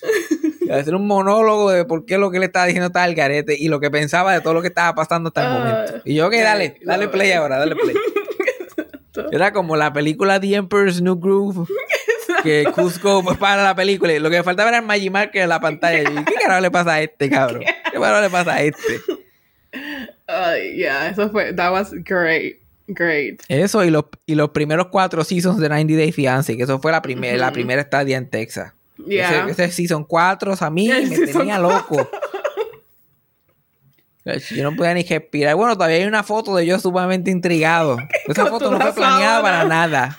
[LAUGHS] Y hacer un monólogo de por qué lo que él estaba diciendo estaba al garete y lo que pensaba de todo lo que estaba pasando hasta el Ah, momento. Y yo, ok, dale, dale play ahora, dale play. [LAUGHS] Era como la película The Emperor's New Groove. Que Cusco para la película. y Lo que me faltaba era el Magimarker en la pantalla. Y ¿Qué carajo le pasa a este, cabrón? [LAUGHS] ¿Qué carajo le pasa a este? Ay, yeah, eso fue, that was great, great. Eso y los, y los primeros cuatro seasons de 90 Day Fiancé, que eso fue la, primer, la primera estadía en Texas. Yeah. Ese, ese season 4 a mí me tenía loco. Yo no podía ni respirar. Bueno, todavía hay una foto de yo sumamente intrigado. [LAUGHS] Esa foto no fue la planeada para nada.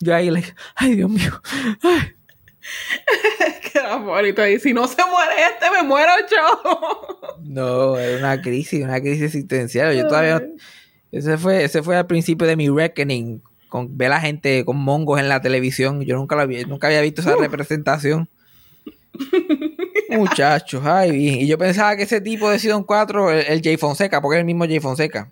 Yo ahí, like, ay, Dios mío. Ay. [LAUGHS] Queda bonito. Y si no se muere este, me muero yo. No, era una crisis, una crisis existencial. Yo todavía. Ese fue, ese fue al principio de mi reckoning. Con ver a la gente con mongos en la televisión. Yo nunca, lo había, nunca había visto esa representación. [LAUGHS] Muchachos, ay. Y yo pensaba que ese tipo de Season 4, el, el Jay Fonseca, porque es el mismo Jay Fonseca.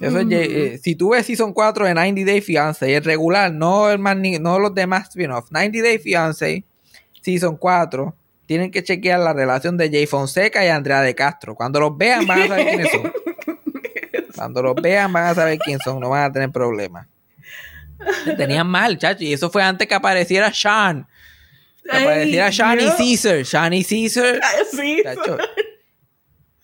Eso es eh, si tú ves Season 4 de 90 Day Fiancé, el regular, no, el ni- no los demás spin-off, 90 Day Fiancé, Season 4, tienen que chequear la relación de Jay Fonseca y Andrea de Castro. Cuando los vean van a saber quiénes son. [LAUGHS] Cuando los vean van a saber quién son, no van a tener problemas. Tenían mal, chacho, y eso fue antes que apareciera Sean. Que apareciera Sean y. Caesar. Sean y Caesar. Sí. chacho.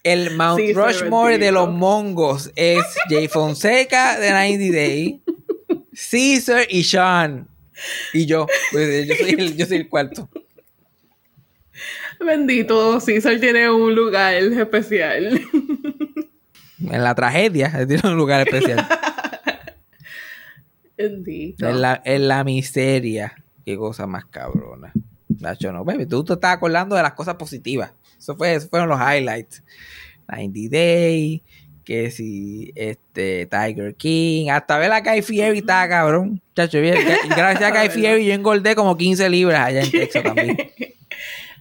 El Mount Sí, Rushmore de los mongos es Jay Fonseca de 90 Day, Caesar y Sean. Y yo, pues, yo, soy el, yo soy el cuarto. Bendito, César tiene un lugar especial. En la tragedia, tiene un lugar especial. [LAUGHS] Bendito. En la, en la miseria. Qué cosa más cabrona. Nacho, no, baby. Tú te estás acordando de las cosas positivas. Eso fue, esos fueron los highlights. 90 Day, que si este Tiger King, hasta ver a Guy Fieri está cabrón. Chacho, [LAUGHS] gracias a Guy Fieri yo engordé como 15 libras allá en Texas también.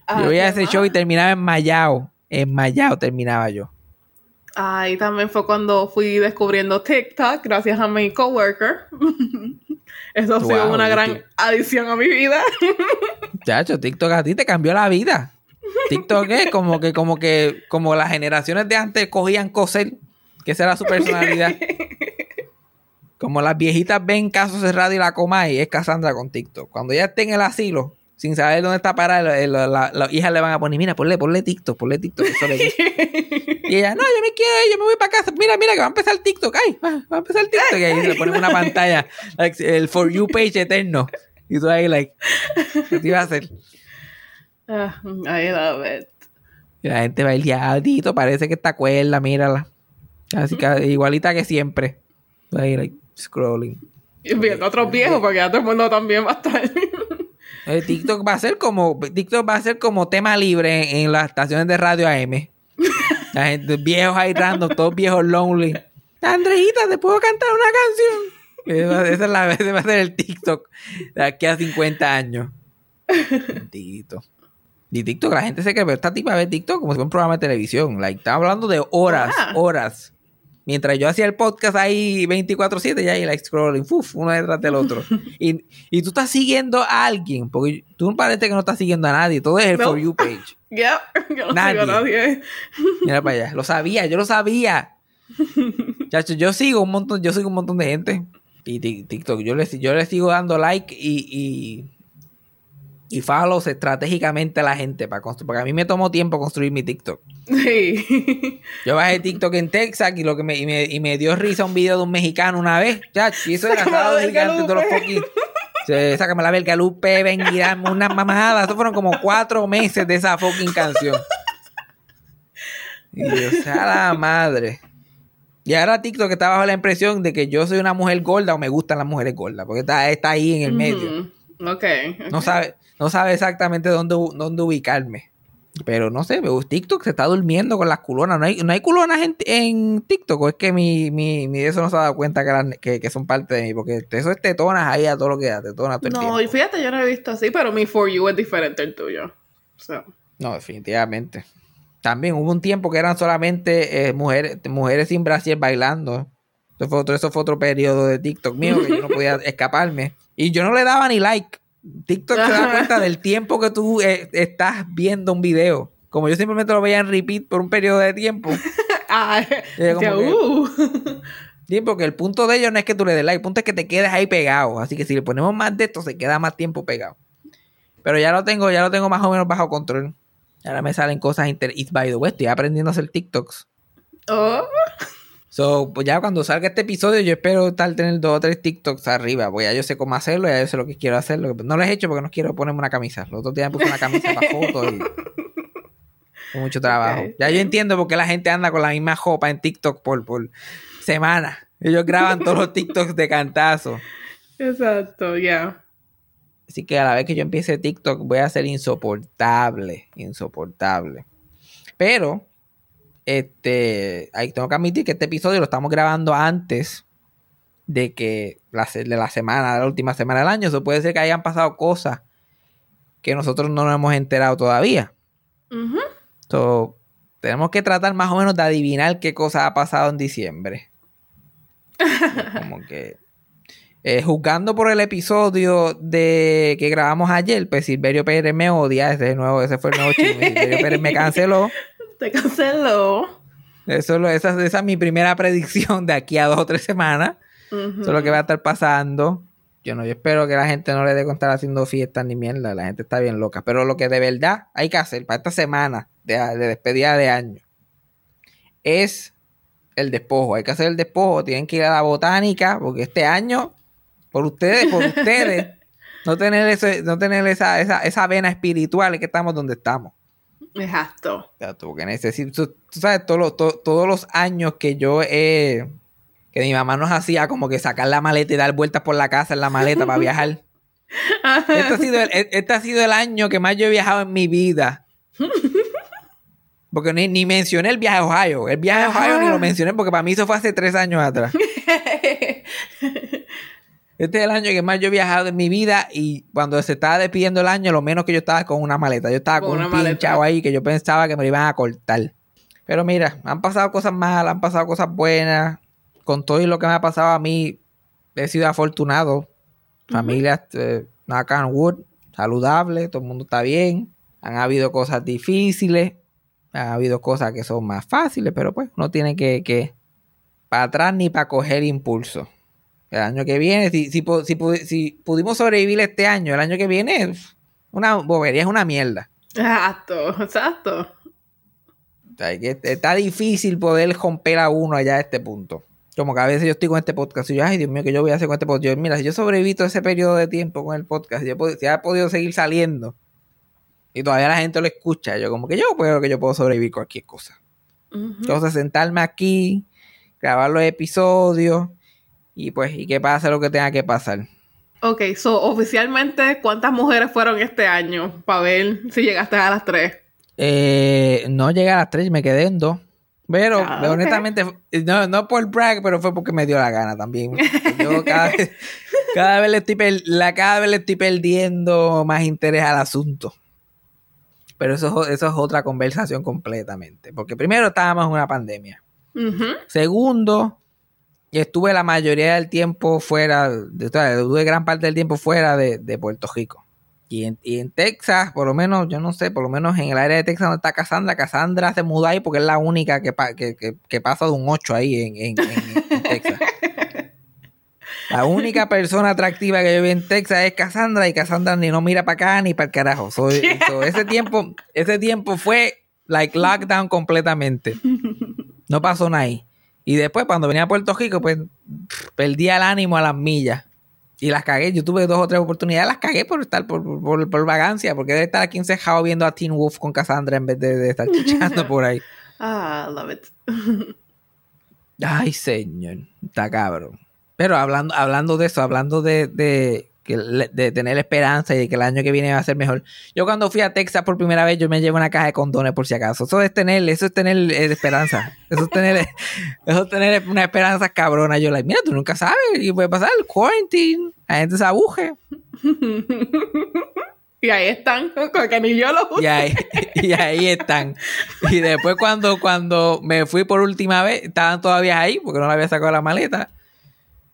Ah, [LAUGHS] Yo veía qué ese show y terminaba enmayado. Enmayado terminaba yo. Ahí también fue cuando fui descubriendo TikTok gracias a mi coworker. [LAUGHS] Eso ha sido una ¿y gran adición a mi vida. [LAUGHS] Chacho, TikTok a ti te cambió la vida. TikTok es como que, como que, como las generaciones de antes cogían coser, que esa era su personalidad. [LAUGHS] Como las viejitas ven casos cerrados y la Comay, es Cassandra con TikTok. Cuando ella esté en el asilo, sin saber dónde está parada, la- las hijas le van a poner, mira, ponle, ponle TikTok, ponle TikTok, eso le. [LAUGHS] Y ella, no, yo me quiero, yo me voy para casa. Mira, mira, que va a empezar el TikTok. Ay, va a empezar el TikTok. Y ahí se le pone una pantalla, like, el For You page eterno. Y tú ahí, like, ¿qué te iba a hacer? Ah, I love it. Y la gente va el diadito, parece que está cuerda, mírala. Así que [LAUGHS] igualita que siempre. Ahí, like, scrolling. Y viendo a otros viejos, porque ya todo el mundo también va a estar. Eh, TikTok va a ser como TikTok va a ser como tema libre en, en las estaciones de radio AM. [LAUGHS] La gente, viejos ahí random, todos viejos lonely. Andreita, ¿te puedo cantar una canción? Esa, es la ese va a ser el TikTok de aquí a 50 años. Bendito. Y TikTok, la gente se cree, pero esta tipa ve TikTok como si fuera un programa de televisión. Like, estaba hablando de horas, Ah. horas. Mientras yo hacía el podcast ahí 24-7, ya ahí like scrolling, uf, uno detrás del otro. [LAUGHS] y, y tú estás siguiendo a alguien, porque tú parece que no estás siguiendo a nadie, todo es el No. For You page. [LAUGHS] Ya, yo no Nadie. sigo a nadie. Mira para allá, lo sabía, yo lo sabía. [LAUGHS] Chacho, yo sigo un montón, yo sigo un montón de gente. Y Tik- TikTok, yo le, yo le sigo dando like y, y, y follows estratégicamente a la gente para construir. Porque a mí me tomó tiempo construir mi TikTok. Sí. Yo bajé TikTok en Texas y lo que me, y me, y me dio risa un video de un mexicano una vez. Ya, y eso era sábado gigante de los fucking. Se, sácame la verga, Lupe, ven y dame una mamada. Eso fueron como cuatro meses de esa fucking canción. Y yo, sea la madre. Y ahora TikTok está bajo la impresión de que yo soy una mujer gorda o me gustan las mujeres gordas. Porque está, está ahí en el medio. Ujú. Ok. No sabe, no sabe exactamente dónde, dónde ubicarme. Pero no sé, TikTok se está durmiendo con las culonas. No hay, no hay culonas en, en TikTok. O es que mi, mi, mi eso no se ha dado cuenta que, las- que, que son parte de mí. Porque eso es tetonas ahí a todo lo que da, tetonas todo el No, y tiempo. fíjate, yo no he visto así, pero mi For You es diferente al tuyo. So. No, definitivamente. También hubo un tiempo que eran solamente eh, mujeres, mujeres sin brasier bailando. Eso fue, otro, eso fue otro periodo de TikTok mío que yo no podía [LAUGHS] escaparme. Y yo no le daba ni like. TikTok se da cuenta del tiempo que tú eh, estás viendo un video. Como yo simplemente lo veía en repeat por un periodo de tiempo. [LAUGHS] Ah, decía, que- uh. Sí, porque el punto de ellos no es que tú le des like, el punto es que te quedes ahí pegado. Así que si le ponemos más de esto, se queda más tiempo pegado. Pero ya lo tengo, ya lo tengo más o menos bajo control. Ahora me salen cosas inter y by the way, estoy aprendiendo a hacer TikToks. Oh. So, pues ya cuando salga este episodio, yo espero estar tener dos o tres TikToks arriba. Pues ya yo sé cómo hacerlo, ya yo sé lo que quiero hacer. No lo he hecho porque no quiero ponerme una camisa. Los otros días me puse una camisa para [LAUGHS] fotos y. Con mucho trabajo. Ok. Ya yo entiendo por qué la gente anda con la misma jopa en TikTok por, por semana. Ellos graban todos los TikToks de cantazo. Exacto, ya. Así que a la vez que yo empiece TikTok voy a ser insoportable, insoportable. Pero, este, ahí tengo que admitir que este episodio lo estamos grabando antes de que la, de la semana, de la última semana del año. Eso puede ser que hayan pasado cosas que nosotros no nos hemos enterado todavía. So, tenemos que tratar más o menos de adivinar qué cosa ha pasado en diciembre. [LAUGHS] Como que. eh, juzgando por el episodio de que grabamos ayer, pues Silverio Pérez me odia. Ese, nuevo, ese fue el nuevo chisme. Silverio Pérez me canceló. [LAUGHS] Te canceló. Eso, es lo- esa, esa es mi primera predicción de aquí a dos o tres semanas. Eso es lo que va a estar pasando. Yo no, yo espero que la gente no le dé con estar haciendo fiestas ni mierda. La gente está bien loca. Pero lo que de verdad hay que hacer para esta semana de, de despedida de año es el despojo. Hay que hacer el despojo. Tienen que ir a la botánica porque este año, por ustedes, por [LAUGHS] ustedes, no tener, ese, no tener esa, esa, esa vena espiritual es que estamos donde estamos. Exacto. Exacto, porque necesito, tú, sabes, todos los, to- todos los años que yo he, que mi mamá nos hacía como que sacar la maleta y dar vueltas por la casa en la maleta para viajar. [LAUGHS] Este ha, sido el, este ha sido el año que más yo he viajado en mi vida. [LAUGHS] Porque ni, ni mencioné el viaje a Ohio. El viaje a Ohio ni lo mencioné porque para mí eso fue hace tres años atrás. [LAUGHS] Este es el año que más yo he viajado en mi vida y cuando se estaba despidiendo el año, lo menos que yo estaba con una maleta. Yo estaba Con un pinchado ahí que yo pensaba que me lo iban a cortar. Pero mira, han pasado cosas malas, han pasado cosas buenas. Con todo y lo que me ha pasado a mí, he sido afortunado. Familia, eh, knock on wood, saludable, todo el mundo está bien. Han habido cosas difíciles, han habido cosas que son más fáciles, pero pues uno tiene que, que para atrás ni para coger impulso. El año que viene, si, si, si, si pudimos sobrevivir este año, el año que viene, una bobería es una mierda. Exacto, exacto. O sea, que está difícil poder romper a uno allá a este punto. Como que a veces yo estoy con este podcast y yo, ay Dios mío, ¿qué yo voy a hacer con este podcast? Yo, mira, si yo sobreviví todo ese periodo de tiempo con el podcast, yo si ha podido seguir saliendo y todavía la gente lo escucha, yo como que yo creo que yo puedo sobrevivir cualquier cosa. Ujú. Entonces sentarme aquí, grabar los episodios y pues, y que pase lo que tenga que pasar. Ok, so oficialmente, ¿cuántas mujeres fueron este año? Para ver si llegaste a las tres. Eh, no llegué a las 3, me quedé en 2. Pero Ah, honestamente, no, no por brag, pero fue porque me dio la gana también. Yo cada vez, [LAUGHS] cada vez le estoy per- la, cada vez le estoy perdiendo más interés al asunto. Pero eso, eso es otra conversación completamente. Porque primero estábamos en una pandemia. Segundo, estuve la mayoría del tiempo fuera, de, o sea, estuve gran parte del tiempo fuera de, de Puerto Rico. Y en, y en Texas, por lo menos, yo no sé, por lo menos en el área de Texas donde está Cassandra, Cassandra se mudó ahí porque es la única que, pa- que, que- que pasa de un 8 ahí en, en- en- en Texas. [LAUGHS] La única persona atractiva que yo vi en Texas es Cassandra y Cassandra ni no mira para acá ni para el carajo. So, so, ese tiempo, ese tiempo fue like lockdown completamente. No pasó nada ahí. Y después cuando venía a Puerto Rico, pues perdía el ánimo a las millas. Y las cagué. Yo tuve dos o tres oportunidades, las cagué por estar por, por, por vagancia, porque debe estar aquí encejado viendo a Teen Wolf con Cassandra en vez de, de estar chichando por ahí. [LAUGHS] Ah, love it. Ay, señor, está cabrón. Pero hablando, hablando de eso, hablando de, de, que le- de tener esperanza y de que el año que viene va a ser mejor. Yo cuando fui a Texas por primera vez, yo me llevo una caja de condones por si acaso. Eso es tener, eso es tener eh, esperanza. Eso es tener, [LAUGHS] eso es tener una esperanza cabrona. Yo, like, mira, tú nunca sabes y puede pasar el quarantine. La gente se abuje. [LAUGHS] Y ahí están, porque ni yo lo. Y ahí, [LAUGHS] y ahí están. Y después cuando, cuando me fui por última vez, estaban todavía ahí, porque no le había sacado la maleta.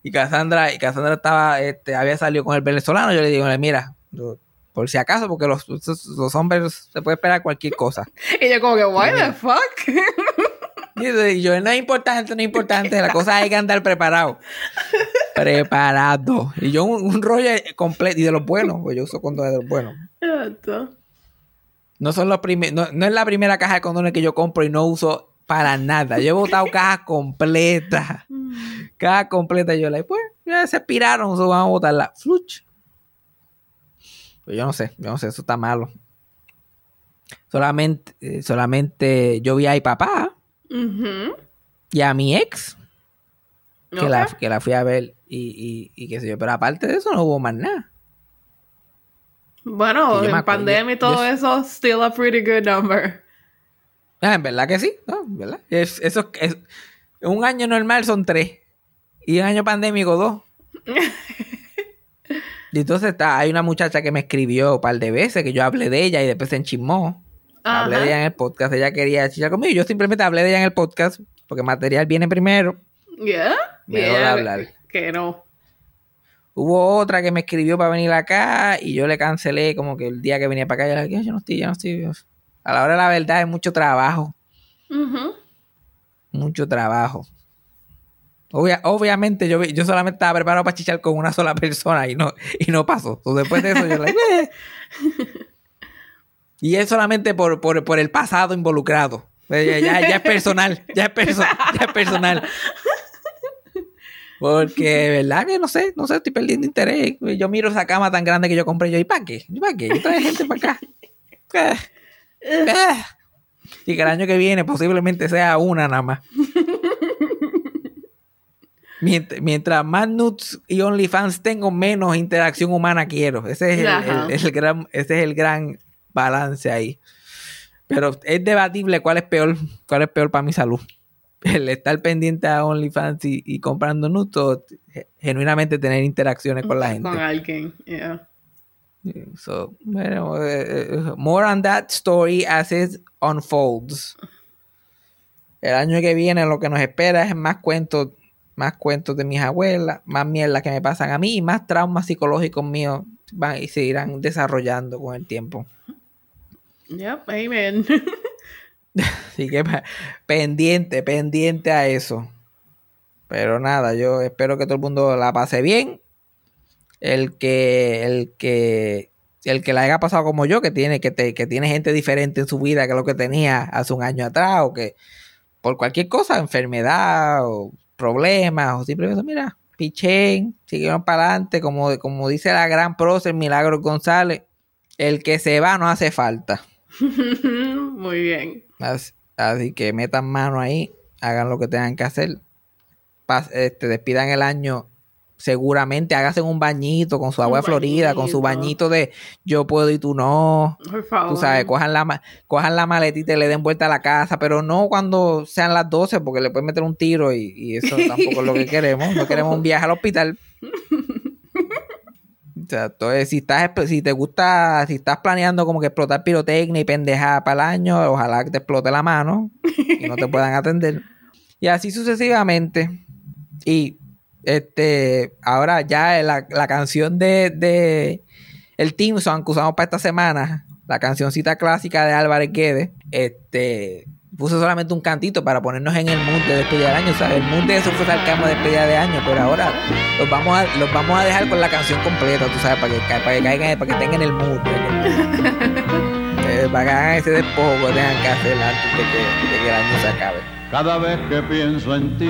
Y Cassandra, y Cassandra estaba, este, había salido con el venezolano. Yo le digo, mira, yo- por si acaso, porque los, hombres se puede esperar cualquier cosa. [LAUGHS] Y yo como que, why the fuck? Y yo, no es importante, no es importante. La cosa hay que andar preparado. [LAUGHS] Preparado. Y yo un, un rollo completo, y de los buenos, pues yo uso condones de los buenos. Exacto. No son los primeros, no, no es la primera caja de condones que yo compro y no uso para nada. Yo he botado [LAUGHS] cajas completas. Cajas completas. Yo, like, pues, ya se expiraron, so vamos a botarla. Fluch. Yo no sé, yo no sé, eso está malo. Solamente, eh, solamente yo vi a mi papá y a mi ex, que, la, que la fui a ver y, y, y qué sé yo. Pero aparte de eso, no hubo más nada. Bueno, en pandemia y todo yo- eso, still a pretty good number. Ah, en verdad que sí, ¿no? ¿Verdad? Es, eso es, un año normal son tres. Y un año pandémico dos. [LAUGHS] y entonces está, hay una muchacha que me escribió un par de veces que yo hablé de ella y después se enchismó. Hablé de ella en el podcast. Ella quería chichar conmigo. Yo simplemente hablé de ella en el podcast porque material viene primero. Yeah. Me Yeah, de hablar. Que no. Hubo otra que me escribió para venir acá y yo le cancelé como que el día que venía para acá. Yo le dije, yo no estoy, yo no estoy. A la hora de la verdad es mucho trabajo. Ujú. mucho trabajo. Obvia- obviamente yo, yo solamente estaba preparado para chichar con una sola persona y no, y no pasó. So, después de eso yo like, "Eh". Y es solamente por, por, por el pasado involucrado. Eh, Ya, ya- ya es personal, ya es, perso- ya es personal. Porque, verdad que no sé, no sé, estoy perdiendo interés. Yo miro esa cama tan grande que yo compré yo, ¿y para qué? ¿Y para qué? Yo trae gente para acá. Eh. Y que el año que viene posiblemente sea una nada más. [LAUGHS] Mientras, mientras más nudes y OnlyFans tengo, menos interacción humana quiero. Ese es el, Ajá. el- el gran, ese es el gran balance ahí. Pero es debatible cuál es peor, cuál es peor para mi salud. El estar pendiente a OnlyFans y, y comprando nudes o ge- genuinamente tener interacciones con la gente. Con alguien. Yeah. So, bueno, eh, eh, more on that story as it unfolds. El año que viene lo que nos espera es más cuentos, más cuentos de mis abuelas, más mierda que me pasan a mí y más traumas psicológicos míos van y se irán desarrollando con el tiempo. Yep, amen. [LAUGHS] Así que pendiente, pendiente a eso. Pero nada, yo espero que todo el mundo la pase bien. El que, el que, el que la haya pasado como yo, que tiene, que, te- que tiene gente diferente en su vida que lo que tenía hace un año atrás, o que por cualquier cosa, enfermedad o problemas, o simplemente, mira, pichen, siguieron para adelante, como, como dice la gran prócer Milagros González, el que se va no hace falta. [LAUGHS] Muy bien. Así, así que metan mano ahí, hagan lo que tengan que hacer. Pas- este, despidan el año seguramente, háganse un bañito con su agua florida, con su bañito. de yo puedo y tú no. Por favor. Tú sabes, cojan la, cojan la maletita y le den vuelta a la casa, pero no cuando sean las 12 porque le pueden meter un tiro y, y eso [LAUGHS] tampoco es lo que queremos. No queremos un viaje al hospital. O sea, entonces, si estás, si te gusta, si estás planeando como que explotar pirotecnia y pendejada para el año, ojalá que te explote la mano y no te puedan atender. Y así sucesivamente. Y este, ahora ya la, la canción de, de el Team Song que usamos para esta semana, la cancioncita clásica de Álvarez Guedes, este, Puso solamente un cantito para ponernos en el mood de despedida de año, ¿sabes? El mood de eso fue sarcasmo de despedida de año, pero ahora los vamos a, los vamos a dejar con la canción completa, tú sabes, para que, ca- para que caigan, para que tengan el mood. para [LAUGHS] que- eh, para que hagan ese despojo que tengan que hacer antes de que, de que el año se acabe. Cada vez que pienso en ti,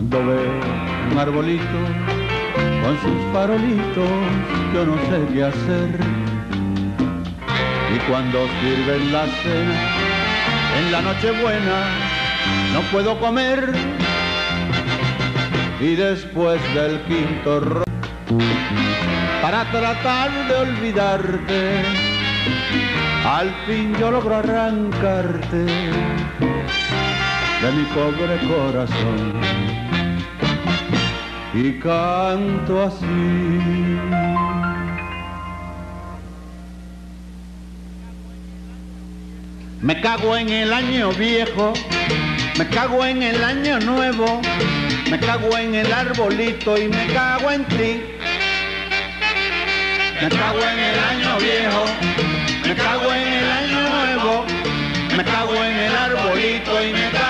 cuando veo un arbolito con sus farolitos, yo no sé qué hacer. Y cuando sirven la cena en la noche buena, no puedo comer. Y después del quinto ro para tratar de olvidarte, al fin yo logro arrancarte de mi pobre corazón y canto así. Me cago en el año viejo, me cago en el año nuevo, me cago en el arbolito y me cago en ti. Me cago en el año viejo, me cago en el año nuevo, me cago en el arbolito y me cago